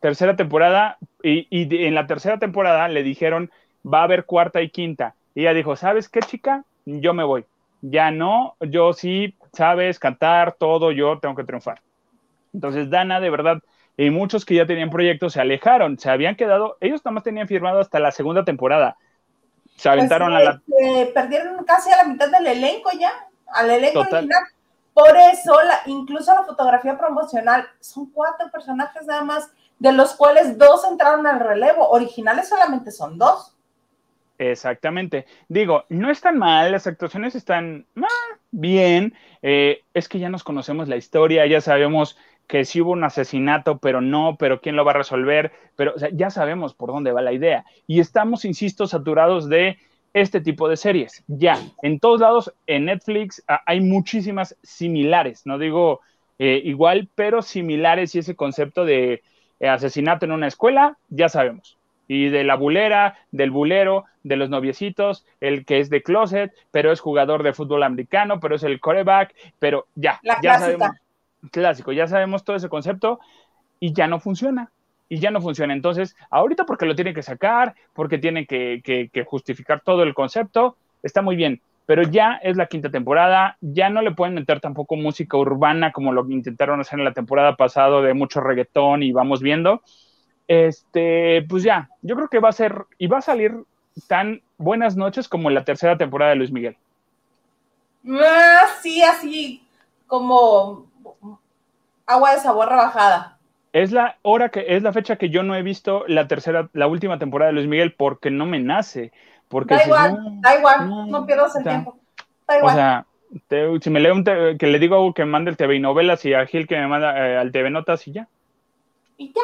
Tercera temporada, y, en la tercera temporada le dijeron, va a haber cuarta y quinta. Y ella dijo, ¿sabes qué, chica? Yo me voy. Ya no, yo sí, sabes, cantar, todo, yo tengo que triunfar. Entonces, Dana, de verdad, y muchos que ya tenían proyectos se alejaron, se habían quedado, ellos nada más tenían firmado hasta la segunda temporada. Se pues aventaron a la... Este, perdieron casi a la mitad del elenco ya, al elenco original. Por eso, la, incluso la fotografía promocional, son cuatro personajes nada más, de los cuales dos entraron al relevo. Originales solamente son dos. Exactamente. Digo, no están mal, las actuaciones están ah, bien. Eh, es que ya nos conocemos la historia, ya sabemos que sí hubo un asesinato, pero no, pero quién lo va a resolver, pero ya sabemos por dónde va la idea. Y estamos, insisto, saturados de este tipo de series. Ya, en todos lados, en Netflix ah, hay muchísimas similares, no digo eh, igual, pero similares y ese concepto de eh, asesinato en una escuela, ya sabemos. Y de la bulera, del bulero, de los noviecitos, el que es de closet, pero es jugador de fútbol americano, pero es el coreback, pero ya, ya sabemos. Clásico, ya sabemos todo ese concepto y ya no funciona y ya no funciona. Entonces, ahorita porque lo tiene que sacar, porque tiene que, justificar todo el concepto, está muy bien, pero ya es la quinta temporada, ya no le pueden meter tampoco música urbana como lo intentaron hacer en la temporada pasada de mucho reggaetón y vamos viendo. Este, pues ya, yo creo que va a ser y va a salir tan buenas noches como en la tercera temporada de Luis Miguel. Ah, sí, así como agua de sabor rebajada. Es la hora que es la fecha que yo no he visto la tercera, la última temporada de Luis Miguel porque no me nace. Porque da igual, da igual, no, pierdas el tiempo. Da igual. O sea, si me leo un que le digo que mande el TV novelas y a Gil que me manda eh, al TV Notas y ya. Y ya,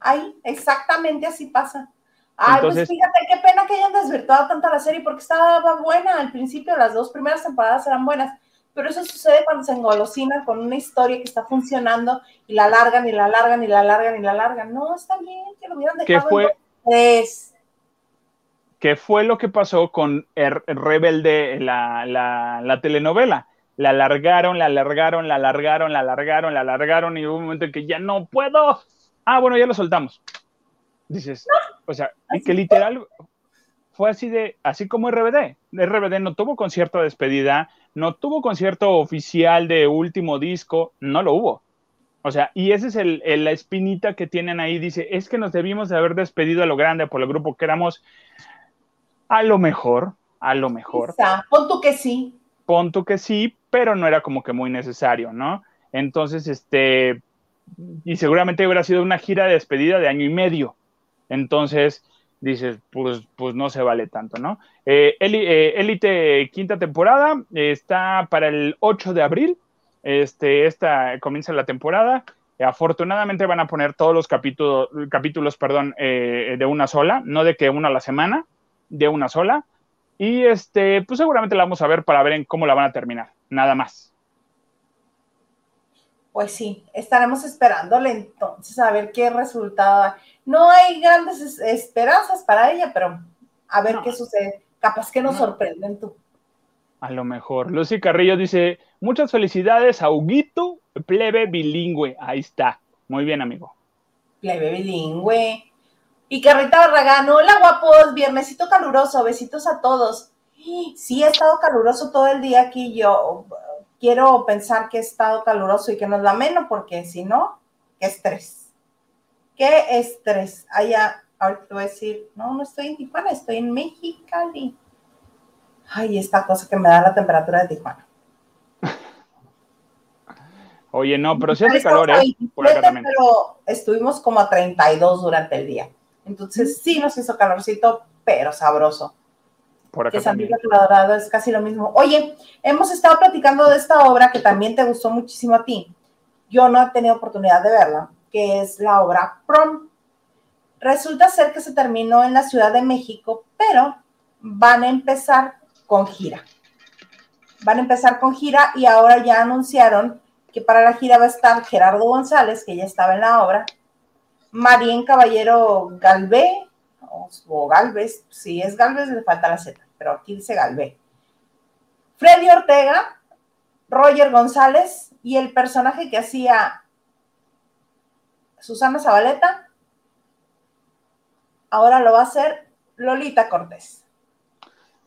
ahí, exactamente así pasa. Ay, pues fíjate, qué pena que hayan desvirtuado tanto la serie porque estaba buena al principio, las dos primeras temporadas eran buenas pero eso sucede cuando se engolosinan con una historia que está funcionando y la largan y la largan y la largan y la largan. No, está bien, que lo hubieran dejado ¿Qué fue, ¿Qué fue lo que pasó con el Rebelde, la, la, telenovela? La alargaron, la alargaron, la alargaron, la alargaron, la alargaron y hubo un momento en que ya no puedo. Ah, bueno, ya lo soltamos. Dices, o sea, que literal fue así de, así como RBD. RBD no tuvo concierto de despedida, no tuvo concierto oficial de último disco, no lo hubo. O sea, y esa es el, la espinita que tienen ahí. Dice, es que nos debimos de haber despedido a lo grande por el grupo que éramos. A lo mejor, a lo mejor. pon tú que sí. Pon tú que sí, pero no era como que muy necesario, ¿no? Entonces, este, y seguramente hubiera sido una gira de despedida de año y medio. Entonces, dices, pues, pues no se vale tanto, ¿no? Eh, eh, quinta temporada está para el 8 de abril. Este, esta comienza la temporada. afortunadamente van a poner todos los capítulos perdón, eh, de una sola, no de que uno a la semana, de una sola. Y este, pues seguramente la vamos a ver para ver en cómo la van a terminar, nada más. Pues sí, estaremos esperándole entonces a ver qué resultado no hay grandes esperanzas para ella, pero a ver qué sucede. Capaz que nos sorprenden tú. A lo mejor. Lucy Carrillo dice, muchas felicidades a Huguito, plebe bilingüe. Ahí está. Muy bien, amigo. Plebe bilingüe. Y Carrita Barragán, hola guapos, viernesito caluroso, besitos a todos. Sí, ha estado caluroso todo el día aquí. Yo quiero pensar que ha estado caluroso y que no es la menos, porque si no, qué estrés. Qué estrés. Allá, ahorita te voy a decir, no, no estoy en Tijuana, estoy en Mexicali. Ay, esta cosa que me da la temperatura de Tijuana. Oye, no, pero sí hace calor, ¿eh? Por acá también. Pero estuvimos como a 32 durante el día. Entonces sí nos hizo calorcito, pero sabroso. Por acá que también. Dorado es casi lo mismo. Oye, hemos estado platicando de esta obra que también te gustó muchísimo a ti. Yo no he tenido oportunidad de verla, que es la obra Prom. Resulta ser que se terminó en la Ciudad de México, pero van a empezar con gira. Van a empezar con gira y ahora ya anunciaron que para la gira va a estar Gerardo González, que ya estaba en la obra, Marín Caballero Galvé, o, Galvez, si es Galvez le falta la Z, pero aquí dice Galvé. Freddy Ortega, Roger González y el personaje que hacía Susana Zabaleta, ahora lo va a hacer Lolita Cortés.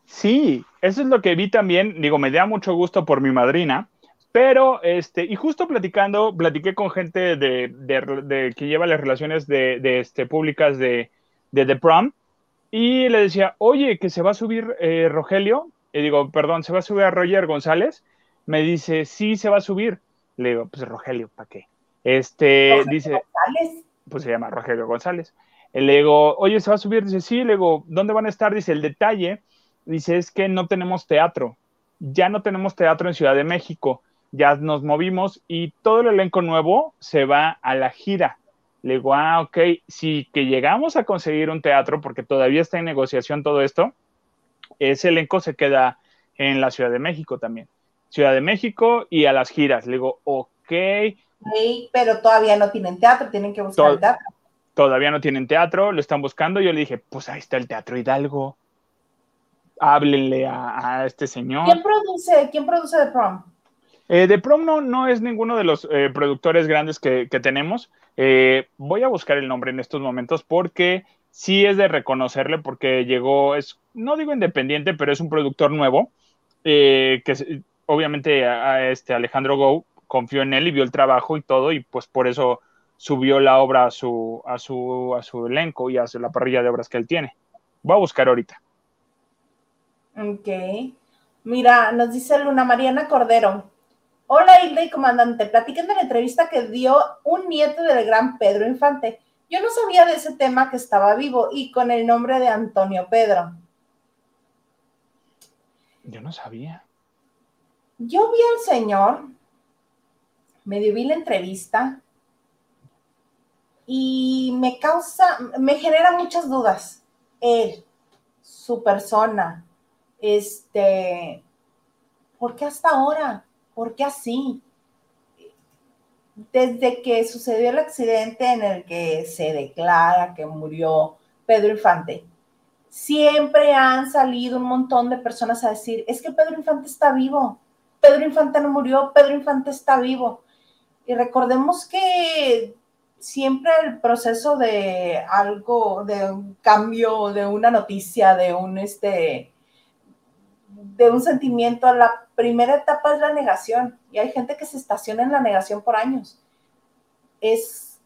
Sí, eso es lo que vi también, digo, me da mucho gusto por mi madrina, pero, este, y justo platicando, platiqué con gente de, que lleva las relaciones de, este, públicas de, The Prom, y le decía, oye, que se va a subir eh, Rogelio, y digo, perdón, se va a subir a Roger González, me dice, sí, se va a subir. Le digo, pues Rogelio, ¿para qué? Este, dice, pues se llama Rogelio González. Le digo, oye, ¿se va a subir? Dice, sí, le digo, ¿dónde van a estar? Dice, el detalle, dice, es que no tenemos teatro. Ya no tenemos teatro en Ciudad de México. ya nos movimos y todo el elenco nuevo se va a la gira. Le digo, ah, ok, si que llegamos a conseguir un teatro, porque todavía está en negociación todo esto, ese elenco se queda en la Ciudad de México también. Ciudad de México y a las giras. Le digo, ok. Sí, pero todavía no tienen teatro, tienen que buscar el teatro. Todavía no tienen teatro, lo están buscando. Yo le dije, pues ahí está el Teatro Hidalgo. Háblenle a, este señor. ¿Quién produce, ¿quién produce The Prom? Eh, The Prom no, no es ninguno de los eh, productores grandes que, tenemos. Eh, voy a buscar el nombre en estos momentos porque sí es de reconocerle porque llegó, es, no digo independiente, pero es un productor nuevo, eh, que obviamente a, este Alejandro Go confió en él y vio el trabajo y todo, y pues por eso subió la obra a su, a su, a su elenco y a la parrilla de obras que él tiene. Voy a buscar ahorita. Ok. Mira, nos dice Luna Mariana Cordero. Hola Hilda y comandante, platiquen de la entrevista que dio un nieto del gran Pedro Infante. Yo no sabía de ese tema que estaba vivo y con el nombre de Antonio Pedro. Yo no sabía. Yo vi al señor, medio vi la entrevista y me causa, me genera muchas dudas. Él, su persona, este, ¿por qué hasta ahora? ¿Por qué así? desde que sucedió el accidente en el que se declara que murió Pedro Infante, siempre han salido un montón de personas a decir, es que Pedro Infante está vivo, Pedro Infante no murió, Pedro Infante está vivo. Y recordemos que siempre el proceso de algo, de un cambio, de una noticia, de un este, de un sentimiento, la primera etapa es la negación y hay gente que se estaciona en la negación por años. Es,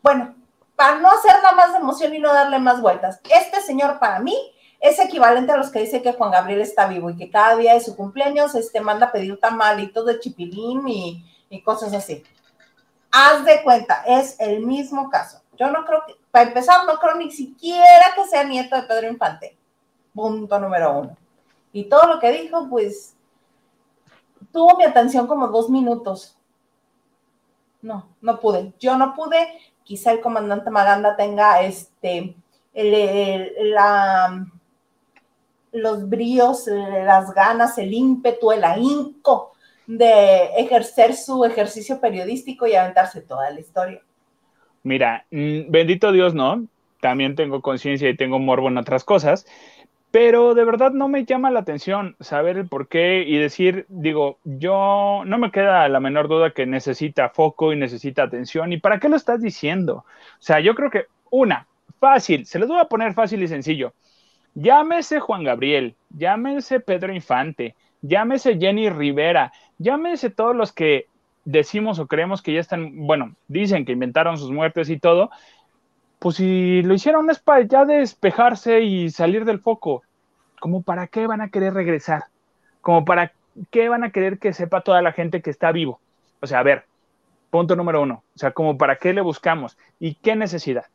bueno, para no hacerla más de emoción y no darle más vueltas, este señor para mí es equivalente a los que dice que Juan Gabriel está vivo y que cada día de su cumpleaños este, manda a pedir tamalitos de chipilín y, y cosas así. Haz de cuenta, es el mismo caso. Yo no creo que, para empezar, no creo ni siquiera que sea nieto de Pedro Infante. Punto número uno. Y todo lo que dijo, pues, tuvo mi atención como dos minutos. No, no pude. Yo no pude. Quizá el comandante Maganda tenga este, la, los bríos, las ganas, el ímpetu, el ahínco de ejercer su ejercicio periodístico y aventarse toda la historia. Mira, mm, bendito Dios, ¿no? También tengo conciencia y tengo morbo en otras cosas, pero de verdad no me llama la atención saber el por qué y decir, digo, yo no me queda la menor duda que necesita foco y necesita atención. ¿Y para qué lo estás diciendo? O sea, yo creo que una, fácil, se les voy a poner fácil y sencillo. Llámese Juan Gabriel, llámese Pedro Infante, llámese Jenny Rivera, llámese todos los que decimos o creemos que ya están, bueno, dicen que inventaron sus muertes y todo, pues si lo hicieron es para ya despejarse y salir del foco, ¿como para qué van a querer regresar? ¿Como para qué van a querer que sepa toda la gente que está vivo? O sea, a ver, punto número uno, o sea, ¿como para qué le buscamos? ¿Y qué necesidad?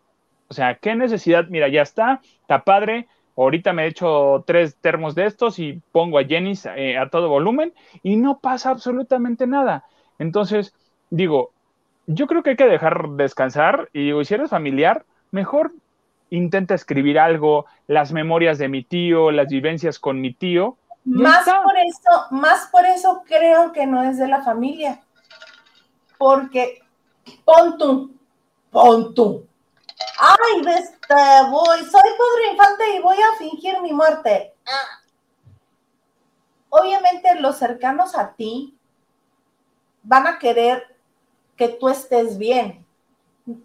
O sea, ¿qué necesidad? Mira, ya está, está padre, ahorita me he hecho tres termos de estos y pongo a Jenny eh, a todo volumen y no pasa absolutamente nada. Entonces, digo, yo creo que hay que dejar descansar y digo, si eres familiar, mejor intenta escribir algo, las memorias de mi tío, las vivencias con mi tío. Más por eso, más por eso creo que no es de la familia. Porque pon tú, pon tú. Ay, este, voy, soy Pedro Infante y voy a fingir mi muerte. Obviamente los cercanos a ti van a querer que tú estés bien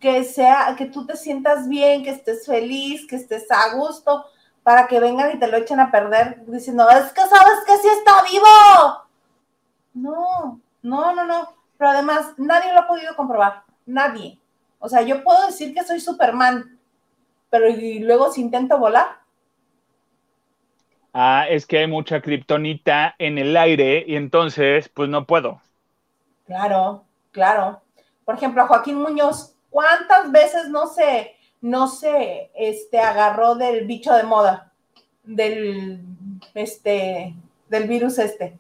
que sea, que tú te sientas bien, que estés feliz, que estés a gusto, para que vengan y te lo echen a perder diciendo, es que sabes que sí está vivo. No, no, no, no. Pero además, nadie lo ha podido comprobar. Nadie. O sea, yo puedo decir que soy Superman, pero y luego si intento volar. Ah, es que hay mucha kriptonita en el aire y entonces, pues no puedo. Claro, claro. Por ejemplo, a Joaquín Muñoz, ¿Cuántas veces no se, no se este, agarró del bicho de moda, del, este, del virus este?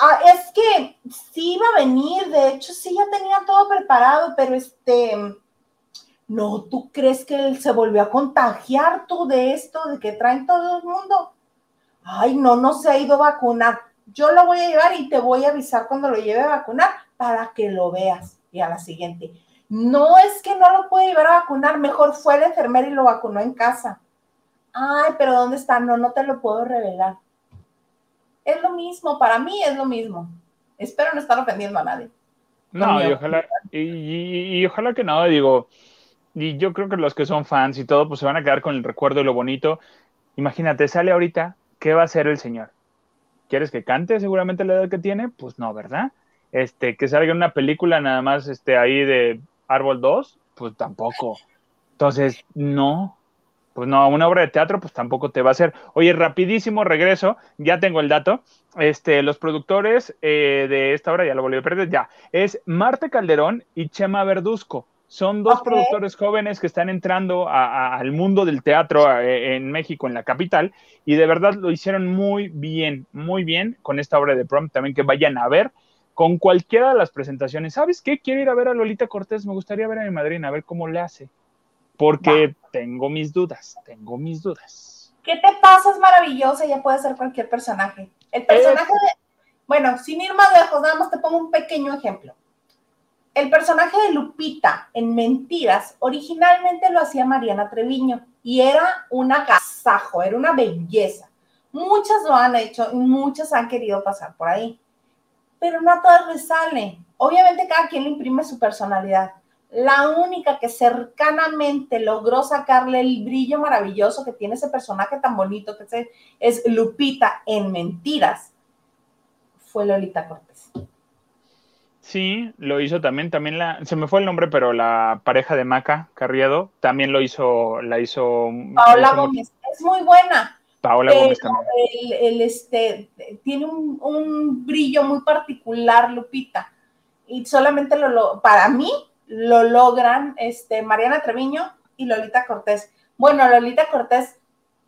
Ah, es que sí iba a venir, de hecho sí ya tenía todo preparado, pero este, no, ¿tú crees que él se volvió a contagiar tú de esto, de que traen todo el mundo? Ay, no, no se ha ido a vacunar. Yo lo voy a llevar y te voy a avisar cuando lo lleve a vacunar para que lo veas. Y a la siguiente, no es que no lo puede llevar a vacunar, mejor fue el enfermero y lo vacunó en casa. Ay, pero ¿dónde está? No, no te lo puedo revelar. Es lo mismo, para mí es lo mismo. Espero no estar ofendiendo a nadie. No, y ojalá, y, ojalá que no, digo, y yo creo que los que son fans y todo, pues se van a quedar con el recuerdo de lo bonito. Imagínate, sale ahorita, ¿qué va a hacer el señor? ¿Quieres que cante seguramente la edad que tiene? Pues no, ¿verdad? Este, que salga una película nada más este, ahí de Árbol 2, pues tampoco. Entonces, no, pues no, una obra de teatro, pues tampoco te va a hacer. Oye, rapidísimo regreso, ya tengo el dato. Este, los productores eh, de esta obra, ya lo volví a perder, ya, es Marte Calderón y Chema Verduzco. Son dos productores jóvenes que están entrando al mundo del teatro en México, en la capital, y de verdad lo hicieron muy bien, muy bien con esta obra de prom. También que vayan a ver con cualquiera de las presentaciones. ¿Sabes qué? Quiero ir a ver a Lolita Cortés, me gustaría ver a mi madrina, a ver cómo le hace porque tengo mis dudas, tengo mis dudas. ¿Qué te pasa? Es maravillosa, ya puede ser cualquier personaje. El personaje de, bueno, sin ir más lejos, nada más te pongo un pequeño ejemplo. El personaje de Lupita en Mentiras originalmente lo hacía Mariana Treviño y era un agasajo, era una belleza. Muchas lo han hecho y muchas han querido pasar por ahí, pero no a todas les sale. Obviamente cada quien le imprime su personalidad la única que cercanamente logró sacarle el brillo maravilloso que tiene ese personaje tan bonito que es Lupita en Mentiras, fue Lolita Cortés. Sí, lo hizo también, también la, se me fue el nombre, pero la pareja de Maca Carriedo también lo hizo, la hizo. Paola Gómez, es muy buena. Paola Gómez también. El, este, tiene un, un, brillo muy particular, Lupita. Y solamente lo para mí, lo logran este, Mariana Treviño y Lolita Cortés. Bueno, Lolita Cortés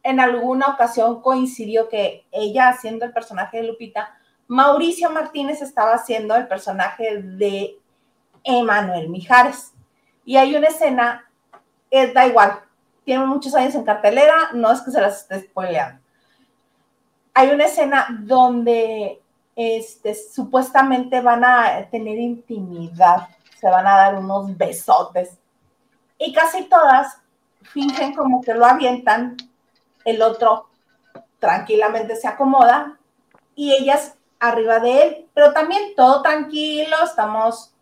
en alguna ocasión coincidió que ella haciendo el personaje de Lupita, Mauricio Martínez estaba haciendo el personaje de Emanuel Mijares. Y hay una escena, eh, da igual, tiene muchos años en cartelera, no es que se las esté spoileando. Hay una escena donde este, supuestamente van a tener intimidad se van a dar unos besotes. Y casi todas fingen como que lo avientan, el otro tranquilamente se acomoda y ellas arriba de él, pero también todo tranquilo, estamos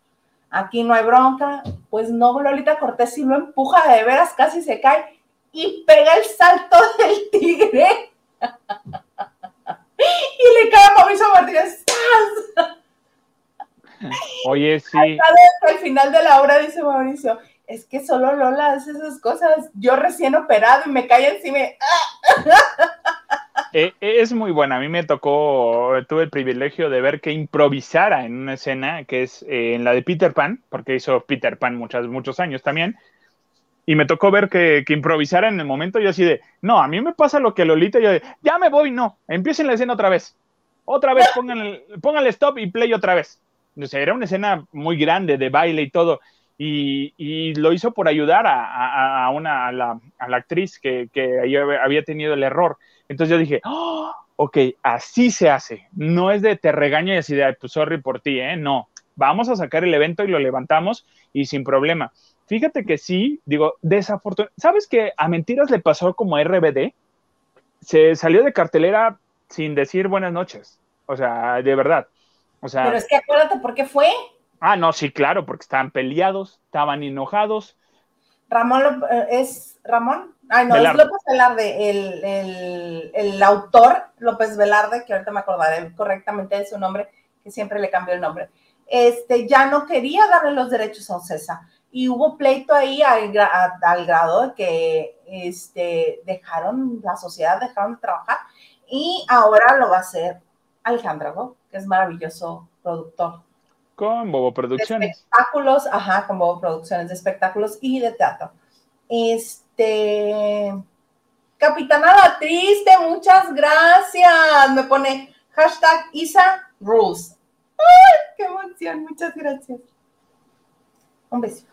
aquí, no hay bronca. Pues no, Lolita Cortés sí lo empuja de veras, casi se cae y pega el salto del tigre. y le cae a Mauricio Martínez. Oye, sí. Al final de la obra dice Mauricio, es que solo Lola hace esas cosas. Yo recién operado y me cae encima. Eh, eh, es muy buena. A mí me tocó, tuve el privilegio de ver que improvisara en una escena que es eh, en la de Peter Pan, porque hizo Peter Pan muchos, muchos años también. Y me tocó ver que, que, improvisara en el momento. Yo así de, no, a mí me pasa lo que Lolita. Yo de, ya me voy, no. Empiecen la escena otra vez. Otra vez, pónganle, pónganle stop y play otra vez o era una escena muy grande de baile y todo. Y, lo hizo por ayudar a, una, a, la, actriz que, había tenido el error. Entonces yo dije, oh, ok, así se hace. No es de te regaño y así de, pues sorry por ti, ¿eh? No, vamos a sacar el evento y lo levantamos y sin problema. Fíjate que sí, digo, desafortunadamente, ¿sabes que a Mentiras le pasó como RBD? Se salió de cartelera sin decir buenas noches. O sea, de verdad. Pero es que acuérdate por qué fue. Ah, no, sí, claro, porque estaban peleados, estaban enojados. Ramón eh, es Ramón. Ay, no, es López Velarde, el, el, autor López Velarde, que ahorita me acordaré correctamente de su nombre, que siempre le cambió el nombre. Este, ya no quería darle los derechos a Ocesa. Y hubo pleito ahí al, grado de que este, dejaron, la sociedad dejaron de trabajar y ahora lo va a hacer Alejandra Go que es maravilloso productor. Con Bobo Producciones. espectáculos, ajá, con Bobo Producciones de espectáculos y de teatro. Este. Capitanada Triste, muchas gracias. Me pone hashtag Isa rules. ¡Ay, qué emoción! Muchas gracias. Un beso.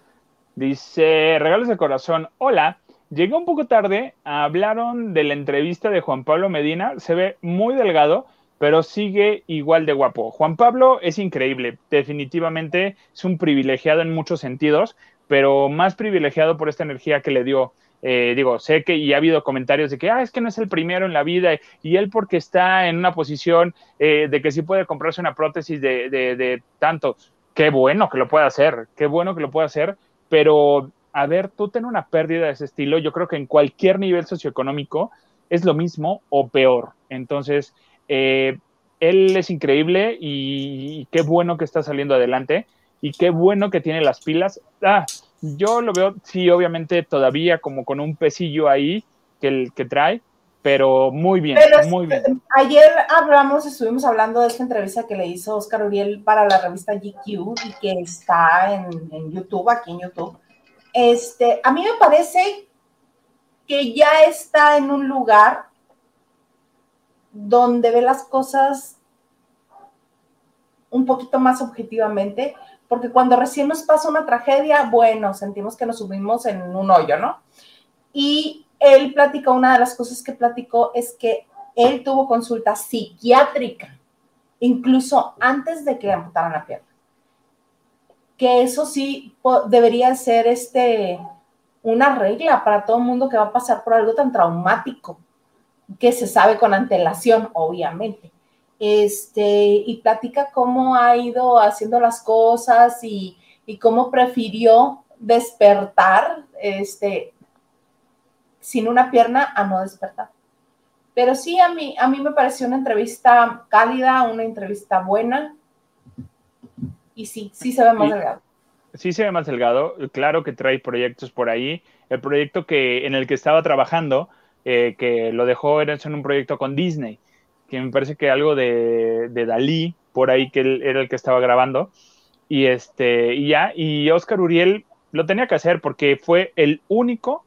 Dice, regalos de corazón. Hola, llegué un poco tarde. Hablaron de la entrevista de Juan Pablo Medina. Se ve muy delgado, pero sigue igual de guapo. Juan Pablo es increíble. Definitivamente es un privilegiado en muchos sentidos, pero más privilegiado por esta energía que le dio eh, digo, sé que y ha habido comentarios de que, ah, es que no es el primero en la vida y él porque está en una posición eh, de que sí puede comprarse una prótesis de, de, tanto, qué bueno que lo pueda hacer, qué bueno que lo pueda hacer, pero a ver, tú ten una pérdida de ese estilo, yo creo que en cualquier nivel socioeconómico es lo mismo o peor. Entonces, eh, él es increíble y, y qué bueno que está saliendo adelante y qué bueno que tiene las pilas. Ah, yo lo veo, sí, obviamente todavía como con un pesillo ahí que, el, que trae, pero muy bien, muy bien. Ayer hablamos, estuvimos hablando de esta entrevista que le hizo Oscar Uriel para la revista GQ y que está en, YouTube, aquí en YouTube. Este, a mí me parece que ya está en un lugar donde ve las cosas un poquito más objetivamente, porque cuando recién nos pasa una tragedia, bueno, sentimos que nos subimos en un hoyo, ¿no? Y él platicó, una de las cosas que platicó es que él tuvo consulta psiquiátrica, incluso antes de que le amputaran la pierna. Que eso sí debería ser este, una regla para todo el mundo que va a pasar por algo tan traumático, que se sabe con antelación, obviamente este, y platica cómo ha ido haciendo las cosas y, cómo prefirió despertar este, sin una pierna a no despertar. Pero sí, a mí, a mí me pareció una entrevista cálida, una entrevista buena. Y sí, sí se ve más delgado. Sí se ve más delgado. Claro que trae proyectos por ahí. El proyecto que, en el que estaba trabajando, eh, que lo dejó, en un proyecto con Disney que me parece que algo de, de Dalí, por ahí que él era el que estaba grabando. Y este, y ya, y Oscar Uriel lo tenía que hacer porque fue el único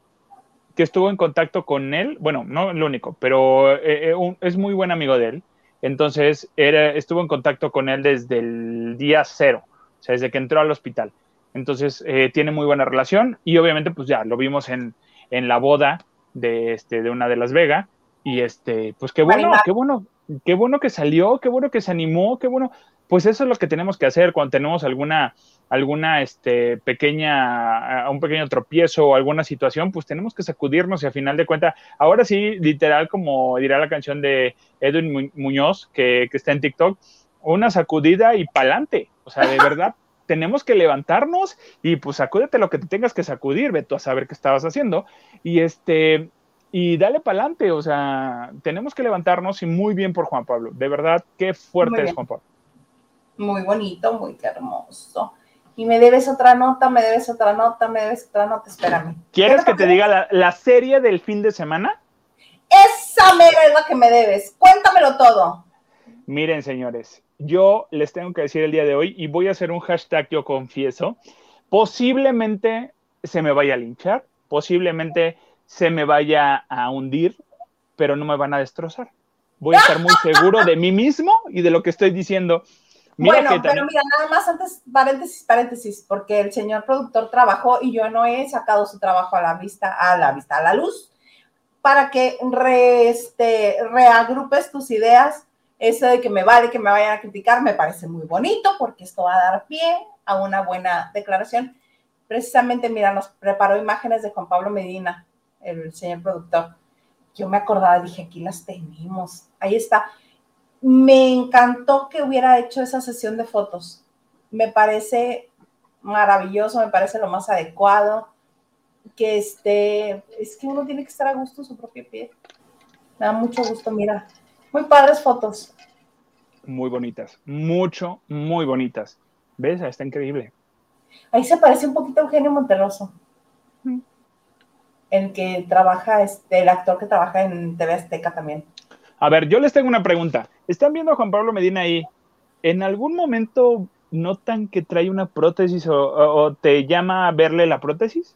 que estuvo en contacto con él, bueno, no el único, pero eh, eh, es muy buen amigo de él. Entonces, era, estuvo en contacto con él desde el día cero, o sea, desde que entró al hospital. Entonces, tiene muy buena relación y obviamente, pues ya, lo vimos en, en la boda de, este, de una de Las Vegas. Y este, pues qué bueno, qué bueno, qué bueno que salió, qué bueno que se animó, qué bueno. Pues eso es lo que tenemos que hacer cuando tenemos alguna, alguna este, pequeña, un pequeño tropiezo o alguna situación, pues tenemos que sacudirnos y a final de cuentas, ahora sí, literal, como dirá la canción de Edwin Muñoz, que, que está en TikTok, una sacudida y pa'lante. O sea, de verdad, tenemos que levantarnos y pues sacúdete lo que te tengas que sacudir, ve tú a saber qué estabas haciendo. Y este, y dale para adelante, o sea, tenemos que levantarnos y muy bien por Juan Pablo, de verdad, qué fuerte es Juan Pablo. Muy bonito, muy hermoso. Y me debes otra nota, me debes otra nota, me debes otra nota, espérame. ¿Quieres que te diga la, serie del fin de semana? Esa mera es la que me debes, cuéntamelo todo. Miren, señores, yo les tengo que decir el día de hoy y voy a hacer un hashtag yo confieso, posiblemente se me vaya a linchar, posiblemente se me vaya a hundir, pero no me van a destrozar. Voy a estar muy seguro de mí mismo y de lo que estoy diciendo. bueno, pero mira, nada más antes, paréntesis, paréntesis, porque el señor productor trabajó y yo no he sacado su trabajo a la vista, a la vista, a la luz, para que este, reagrupes tus ideas. Eso de que me vale que me vayan a criticar me parece muy bonito porque esto va a dar pie a una buena declaración. Precisamente, mira, nos preparó imágenes de Juan Pablo Medina el señor productor, yo me acordaba, dije, aquí las tenemos, ahí está. Me encantó que hubiera hecho esa sesión de fotos. Me parece maravilloso, me parece lo más adecuado. Que este, es que uno tiene que estar a gusto en su propio pie. Me da mucho gusto, mira. Muy padres fotos. Muy bonitas, mucho, muy bonitas. ¿Ves? Está increíble. Ahí se parece un poquito a Eugenio Monterroso el que trabaja, este, el actor que trabaja en TV Azteca también. A ver, yo les tengo una pregunta. ¿Están viendo a Juan Pablo Medina ahí? ¿En algún momento notan que trae una prótesis o, te llama a verle la prótesis?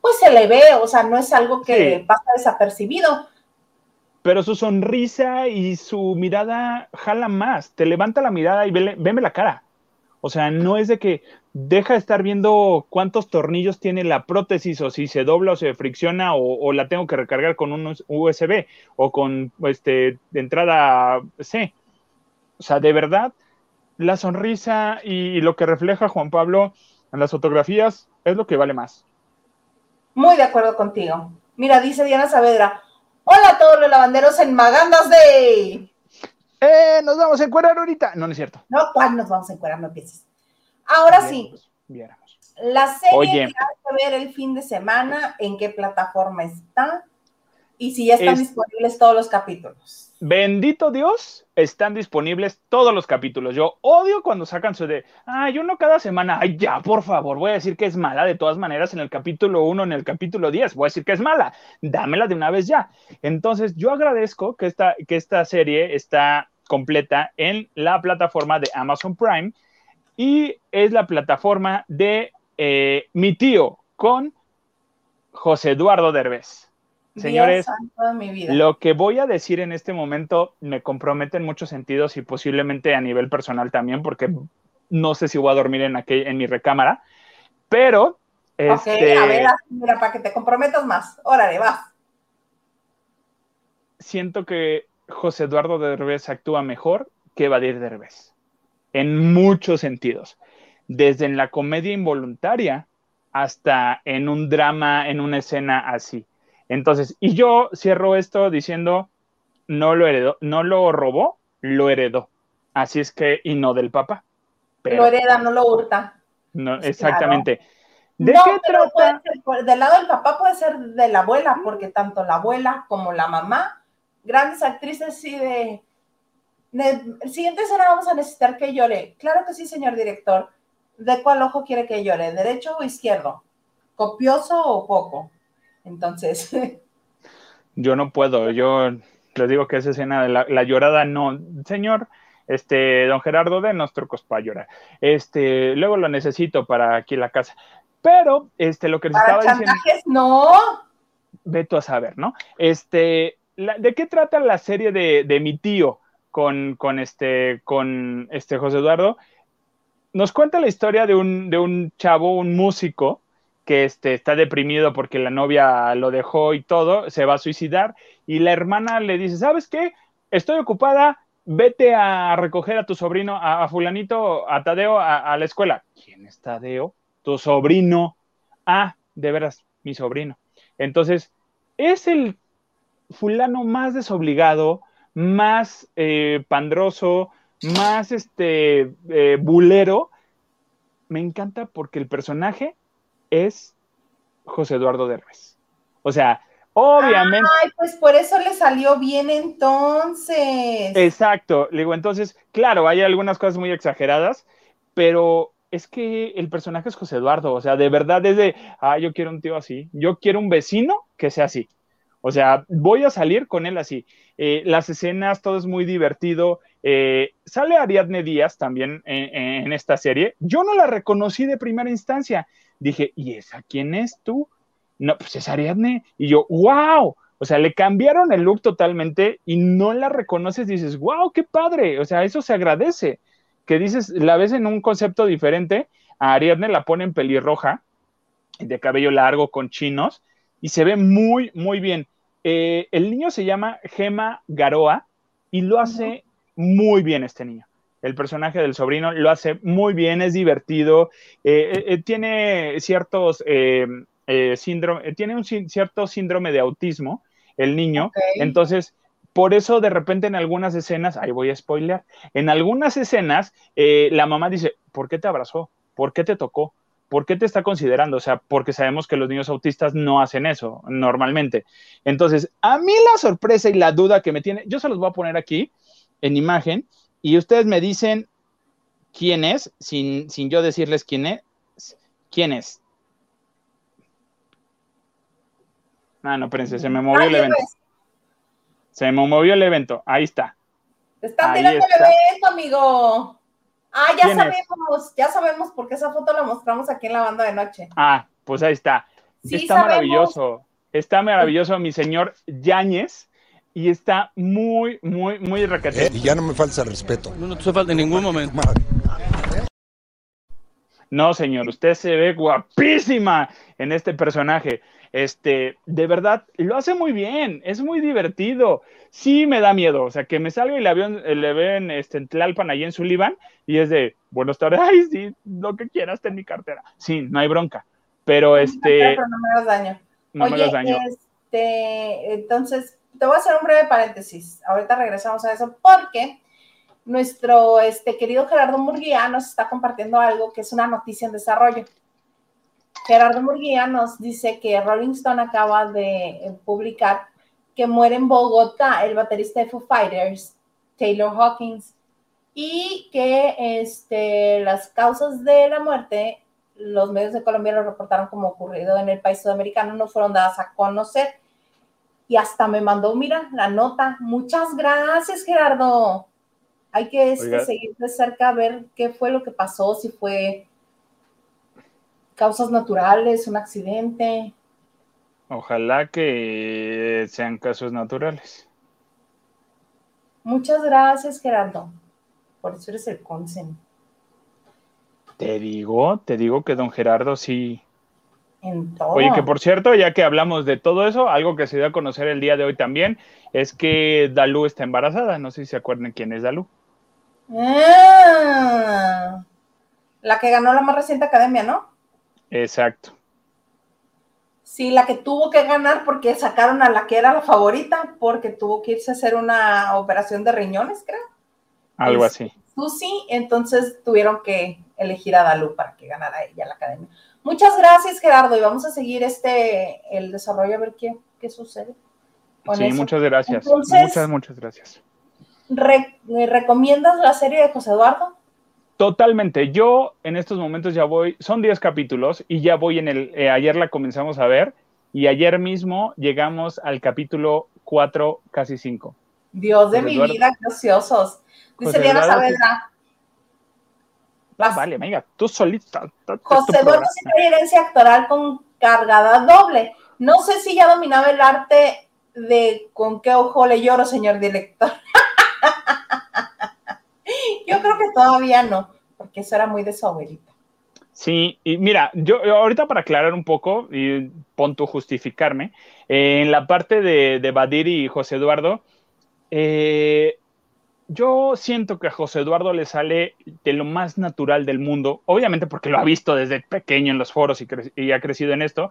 Pues se le ve, o sea, no es algo que pasa desapercibido. Pero su sonrisa y su mirada jala más, te levanta la mirada y veme la cara. O sea, no es de que deja de estar viendo cuántos tornillos tiene la prótesis o si se dobla o se fricciona o, la tengo que recargar con un USB o con este, de entrada C. O sea, de verdad, la sonrisa y, lo que refleja Juan Pablo en las fotografías es lo que vale más. Muy de acuerdo contigo. Mira, dice Diana Saavedra, hola a todos los lavanderos en Magandas Day. ¡Eh! Nos vamos a encuadrar ahorita. No, no es cierto. No, ¿cuál nos vamos a encuadrar? No empieces. Ahora sí. Pues, la serie que que ver el fin de semana, ¿en qué plataforma está? Y si ya están disponibles todos los capítulos. Bendito Dios, están disponibles todos los capítulos. Yo odio cuando sacan su de, ay, uno cada semana. Ay, ya, por favor, voy a decir que es mala de todas maneras en el capítulo 1, en el capítulo 10. Voy a decir que es mala. Dámela de una vez ya. Entonces, yo agradezco que esta, que esta serie está completa en la plataforma de Amazon Prime y es la plataforma de eh, mi tío con José Eduardo Derbez. Señores, lo que voy a decir en este momento me compromete en muchos sentidos y posiblemente a nivel personal también, porque no sé si voy a dormir en, en mi recámara, pero... Este, a ver, mira, para que te comprometas más. Órale, vas. Siento que José Eduardo Derbez actúa mejor que Badir Derbez, en muchos sentidos, desde en la comedia involuntaria hasta en un drama, en una escena así. Entonces, y yo cierro esto diciendo, no lo heredó, no lo robó, lo heredó. Así es que, y no del papá. lo hereda, no lo hurta. No, exactamente. ¿De qué trata? del lado del papá puede ser de la abuela, porque tanto la abuela como la mamá, grandes actrices, sí de, el siguiente escena vamos a necesitar que llore. Claro que sí, señor director. ¿De cuál ojo quiere que llore? ¿Derecho o izquierdo? ¿Copioso o poco? Entonces. Yo no puedo, yo les digo que esa escena de la, llorada no. Señor, este, don Gerardo, de nuestro trucos para llorar. Este, luego lo necesito para aquí la casa. Pero, este, lo que les estaba diciendo. no. Veto a saber, ¿no? Este, ¿de qué trata la serie de, mi tío con, con, este, con este José Eduardo? Nos cuenta la historia de un, de un chavo, un músico, que este, está deprimido porque la novia lo dejó y todo, se va a suicidar y la hermana le dice, ¿sabes qué? Estoy ocupada, vete a recoger a tu sobrino, a, fulanito, a Tadeo, a, la escuela. ¿Quién es Tadeo? Tu sobrino. Ah, de veras, mi sobrino. Entonces, es el fulano más desobligado, más eh, pandroso, más este eh, bulero. Me encanta porque el personaje es José Eduardo Derbez. O sea, obviamente. Ay, pues por eso le salió bien entonces. Exacto, le digo, entonces, claro, hay algunas cosas muy exageradas, pero es que el personaje es José Eduardo, o sea, de verdad es de, ah, yo quiero un tío así, yo quiero un vecino que sea así. O sea, voy a salir con él así. Eh, las escenas, todo es muy divertido. Eh, sale Ariadne Díaz también en, esta serie. Yo no la reconocí de primera instancia dije, ¿y esa quién es tú? No, pues es Ariadne. Y yo, wow. O sea, le cambiaron el look totalmente y no la reconoces, dices, wow, qué padre. O sea, eso se agradece. Que dices, la ves en un concepto diferente. A Ariadne la ponen pelirroja, de cabello largo, con chinos, y se ve muy, muy bien. Eh, el niño se llama Gema Garoa y lo hace muy bien este niño el personaje del sobrino lo hace muy bien, es divertido, eh, eh, eh, tiene ciertos síndrome, tiene un cierto síndrome de autismo, el niño, entonces por eso de repente en algunas escenas, ahí voy a spoiler, en algunas escenas la mamá dice, ¿por qué te abrazó? ¿Por qué te tocó? ¿Por qué te está considerando? O sea, porque sabemos que los niños autistas no hacen eso normalmente. Entonces, a mí la sorpresa y la duda que me tiene, yo se los voy a poner aquí en imagen, y ustedes me dicen quién es, sin, yo decirles quién es. ¿Quién es? Ah, no, espérense, se me movió el evento. Se me movió el evento. Ahí está. Está tirando el evento, amigo. Ah, ya sabemos, ya sabemos porque esa foto la mostramos aquí en la banda de noche. Ah, pues ahí está. está maravilloso. Está maravilloso mi señor Yáñez y está muy, muy, muy recateado. y ya no me falta respeto. No, no te falta en ningún momento. No, señor, usted se ve guapísima en este personaje. Este, de verdad, lo hace muy bien, es muy divertido. Sí me da miedo, o sea, que me salga y le, ven, le ven este, en Tlalpan, ahí en Sullivan, y es de, buenas tardes, ay, sí, lo que quieras en mi cartera. Sí, no hay bronca, pero este... no me hagas daño. No me daño. Este, entonces, te voy a hacer un breve paréntesis. Ahorita regresamos a eso porque nuestro este, querido Gerardo Murguía nos está compartiendo algo que es una noticia en desarrollo. Gerardo Murguía nos dice que Rolling Stone acaba de eh, publicar que muere en Bogotá el baterista de Foo Fighters, Taylor Hawkins, y que este, las causas de la muerte, los medios de Colombia lo reportaron como ocurrido en el país sudamericano, no fueron dadas a conocer. Y hasta me mandó, mira, la nota. Muchas gracias, Gerardo. Hay que este, seguir de cerca a ver qué fue lo que pasó, si fue causas naturales, un accidente. Ojalá que sean casos naturales. Muchas gracias, Gerardo. Por eso eres el consen. Te digo, te digo que don Gerardo sí. En todo. Oye, que por cierto, ya que hablamos de todo eso, algo que se dio a conocer el día de hoy también es que Dalú está embarazada. No sé si se acuerdan quién es Dalú. Ah, la que ganó la más reciente academia, ¿no? Exacto. Sí, la que tuvo que ganar porque sacaron a la que era la favorita, porque tuvo que irse a hacer una operación de riñones, creo. Algo así. Susi, entonces tuvieron que elegir a Dalú para que ganara ella la academia. Muchas gracias, Gerardo, y vamos a seguir este el desarrollo a ver qué, qué sucede. sí, muchas gracias. muchas, muchas gracias. ¿Recomiendas la serie de José Eduardo? Totalmente. Yo en estos momentos ya voy, son 10 capítulos y ya voy en el, eh, ayer la comenzamos a ver y ayer mismo llegamos al capítulo 4, casi 5. Dios de mi vida, graciosos. Dice Diana Saavedra. Ah, vale, amiga, tú solita. José Eduardo tiene herencia actoral con cargada doble. No sé si ya dominaba el arte de con qué ojo le lloro, señor director. Yo creo que todavía no, porque eso era muy de su abuelita. Sí, y mira, yo ahorita para aclarar un poco y punto justificarme, eh, en la parte de, de, Badir y José Eduardo, eh, yo siento que a José Eduardo le sale de lo más natural del mundo, obviamente porque lo ha visto desde pequeño en los foros y, ha crecido en esto,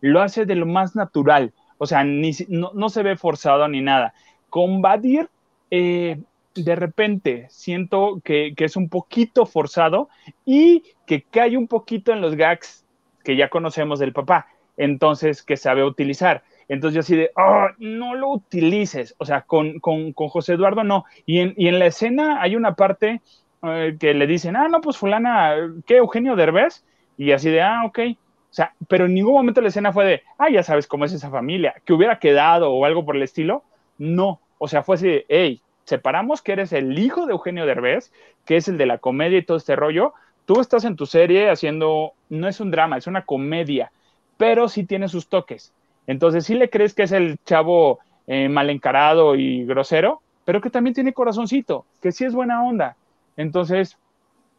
lo hace de lo más natural, o sea, ni, no, no se ve forzado ni nada. Con Badir, eh, de repente siento que, es un poquito forzado y que cae un poquito en los gags que ya conocemos del papá, entonces que sabe utilizar. Entonces yo así de, oh, no lo utilices, o sea, con, José Eduardo no. Y en, y en, la escena hay una parte eh, que le dicen, ah, no, pues fulana, ¿qué, Eugenio Derbez? Y así de, ah, ok. O sea, pero en ningún momento la escena fue de, ah, ya sabes cómo es esa familia, que hubiera quedado o algo por el estilo. No, o sea, fue así de, hey, separamos que eres el hijo de Eugenio Derbez, que es el de la comedia y todo este rollo. Tú estás en tu serie haciendo, no es un drama, es una comedia, pero sí tiene sus toques. Entonces, sí le crees que es el chavo eh, mal encarado y grosero, pero que también tiene corazoncito, que sí es buena onda. Entonces,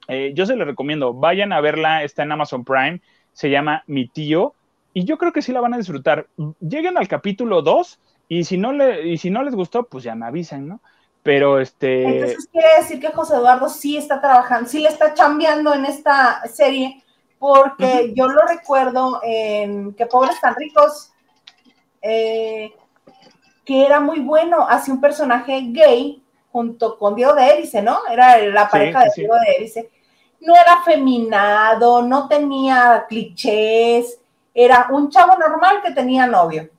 eh, yo se lo recomiendo, vayan a verla, está en Amazon Prime, se llama Mi tío, y yo creo que sí la van a disfrutar. Lleguen al capítulo 2 y si no, le, y si no les gustó, pues ya me avisan, ¿no? Pero este. Entonces quiere decir que José Eduardo sí está trabajando, sí le está chambeando en esta serie, porque yo lo recuerdo en Que Pobres Tan Ricos, eh, que era muy bueno, hacía un personaje gay junto con Diego de Erice, ¿no? Era la pareja de Diego de Erice. No era afeminado, no tenía clichés, era un chavo normal que tenía novio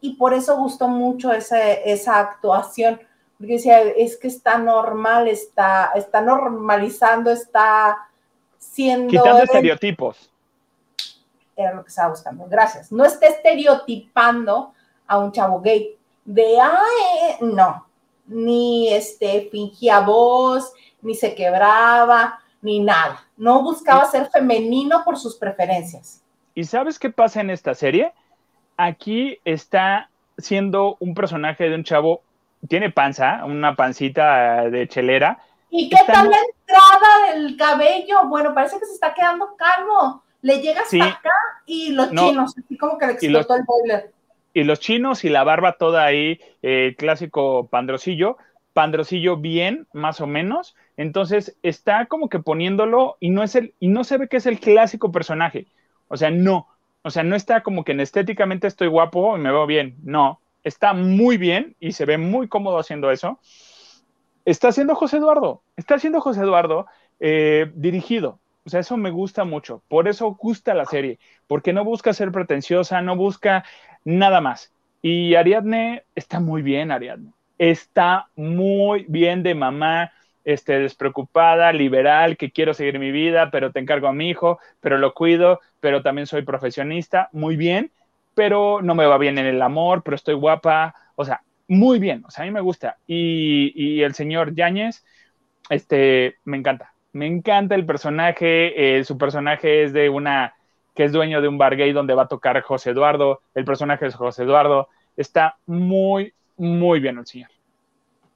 y por eso gustó mucho esa actuación, porque decía, es que está normal, está, está normalizando, está siendo... Quitando estereotipos. Era lo que estaba buscando, gracias. No está estereotipando a un chavo gay, de, ay, no, ni este, fingía voz, ni se quebraba, ni nada. No buscaba ser femenino por sus preferencias. ¿Y sabes qué pasa en esta serie? aquí está siendo un personaje de un chavo, tiene panza, una pancita de chelera. ¿Y qué tal la entrada del cabello? Bueno, parece que se está quedando calmo. Le llega hasta acá y los chinos, así como que le explotó el boiler. Y los chinos y la barba toda ahí, eh, clásico pandrocillo, pandrocillo bien, más o menos. Entonces está como que poniéndolo y no es el, y no se ve que es el clásico personaje. O sea, no. O sea, no está como que en estéticamente estoy guapo y me veo bien. No. Está muy bien y se ve muy cómodo haciendo eso. Está haciendo José Eduardo. Está haciendo José Eduardo eh, dirigido. O sea, eso me gusta mucho. Por eso gusta la serie. Porque no busca ser pretenciosa, no busca nada más. Y Ariadne está muy bien, Ariadne. Está muy bien de mamá este, despreocupada, liberal, que quiero seguir mi vida, pero te encargo a mi hijo, pero lo cuido, pero también soy profesionista, muy bien, pero no me va bien en el amor, pero estoy guapa, o sea, muy bien, o sea, a mí me gusta. Y, el señor Yáñez, este, me encanta, me encanta el personaje, eh, su personaje es de una, que es dueño de un bar gay donde va a tocar José Eduardo, el personaje es José Eduardo, está muy, muy bien el señor.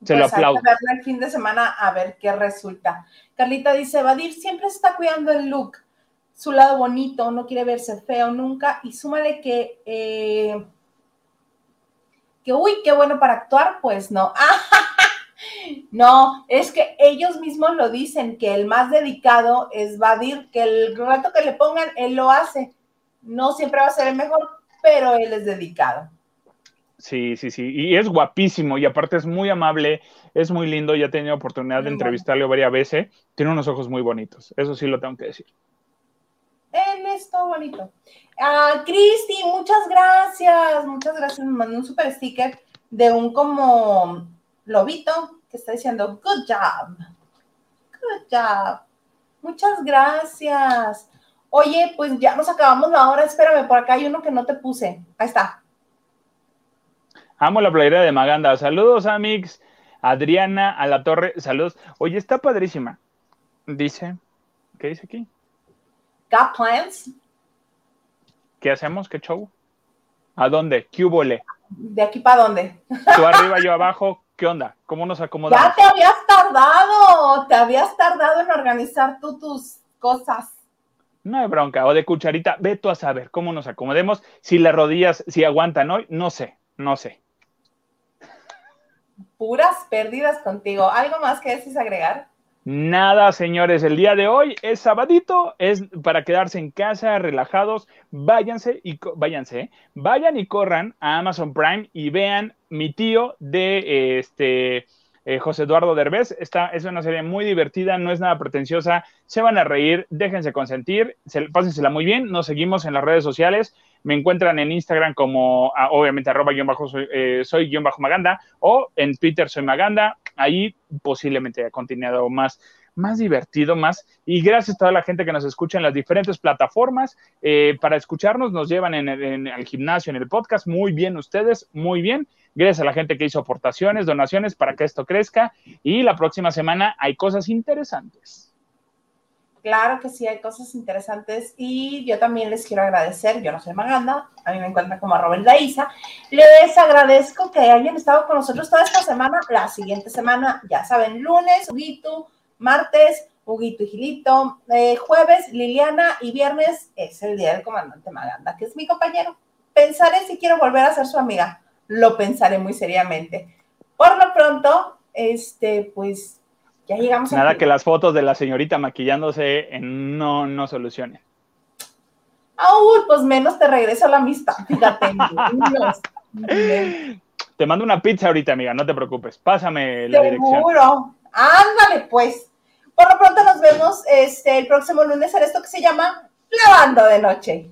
Se lo pues aplaudo. Hay que el fin de semana a ver qué resulta. Carlita dice, Vadir siempre está cuidando el look, su lado bonito, no quiere verse feo nunca. Y súmale que, eh, que, uy, qué bueno para actuar, pues no. no, es que ellos mismos lo dicen, que el más dedicado es Vadir, que el rato que le pongan, él lo hace. No siempre va a ser el mejor, pero él es dedicado. Sí, sí, sí. Y es guapísimo y aparte es muy amable, es muy lindo. Ya he tenido oportunidad de entrevistarle varias veces. Tiene unos ojos muy bonitos. Eso sí lo tengo que decir. Él es todo bonito. Ah, Cristi, muchas gracias. Muchas gracias. Me mandó un super sticker de un como lobito que está diciendo good job. Good job. Muchas gracias. Oye, pues ya nos acabamos la hora. Espérame, por acá hay uno que no te puse. Ahí está. Amo la playera de Maganda. Saludos, Amix. Adriana a la torre. Saludos. Oye, está padrísima. Dice. ¿Qué dice aquí? Got plans. ¿Qué hacemos? ¿Qué show? ¿A dónde? ¿Qué hubo ¿De aquí para dónde? Tú arriba, yo abajo. ¿Qué onda? ¿Cómo nos acomodamos? Ya te habías tardado. Te habías tardado en organizar tú tus cosas. No hay bronca. O de cucharita. Ve tú a saber cómo nos acomodemos. Si las rodillas, si aguantan hoy, no sé. No sé puras pérdidas contigo. ¿Algo más que desees agregar? Nada, señores, el día de hoy es sabadito, es para quedarse en casa, relajados, váyanse y váyanse, ¿eh? vayan y corran a Amazon Prime y vean mi tío de este eh, José Eduardo Derbez. Esta es una serie muy divertida, no es nada pretenciosa, se van a reír, déjense consentir, se, pásensela muy bien, nos seguimos en las redes sociales. Me encuentran en Instagram como, ah, obviamente, arroba guion bajo, soy, eh, soy guion bajo Maganda, o en Twitter soy Maganda. Ahí posiblemente haya continuado más, más divertido, más. Y gracias a toda la gente que nos escucha en las diferentes plataformas. Eh, para escucharnos, nos llevan en el, gimnasio, en el podcast. Muy bien ustedes, muy bien. Gracias a la gente que hizo aportaciones, donaciones para que esto crezca. Y la próxima semana hay cosas interesantes. Claro que sí, hay cosas interesantes y yo también les quiero agradecer. Yo no soy Maganda, a mí me encuentran como Robert Isa. Les agradezco que hayan estado con nosotros toda esta semana. La siguiente semana, ya saben, lunes, Huguito, martes, Huguito y Gilito, eh, jueves, Liliana y viernes es el día del comandante Maganda, que es mi compañero. Pensaré si quiero volver a ser su amiga. Lo pensaré muy seriamente. Por lo pronto, este, pues ya llegamos. Nada que las fotos de la señorita maquillándose no, no solucionen. Uy, pues menos te regreso la amistad, fíjate. te mando una pizza ahorita, amiga, no te preocupes. Pásame la dirección. Seguro. Ándale, pues. Por lo pronto nos vemos este, el próximo lunes en esto que se llama Lavando de Noche.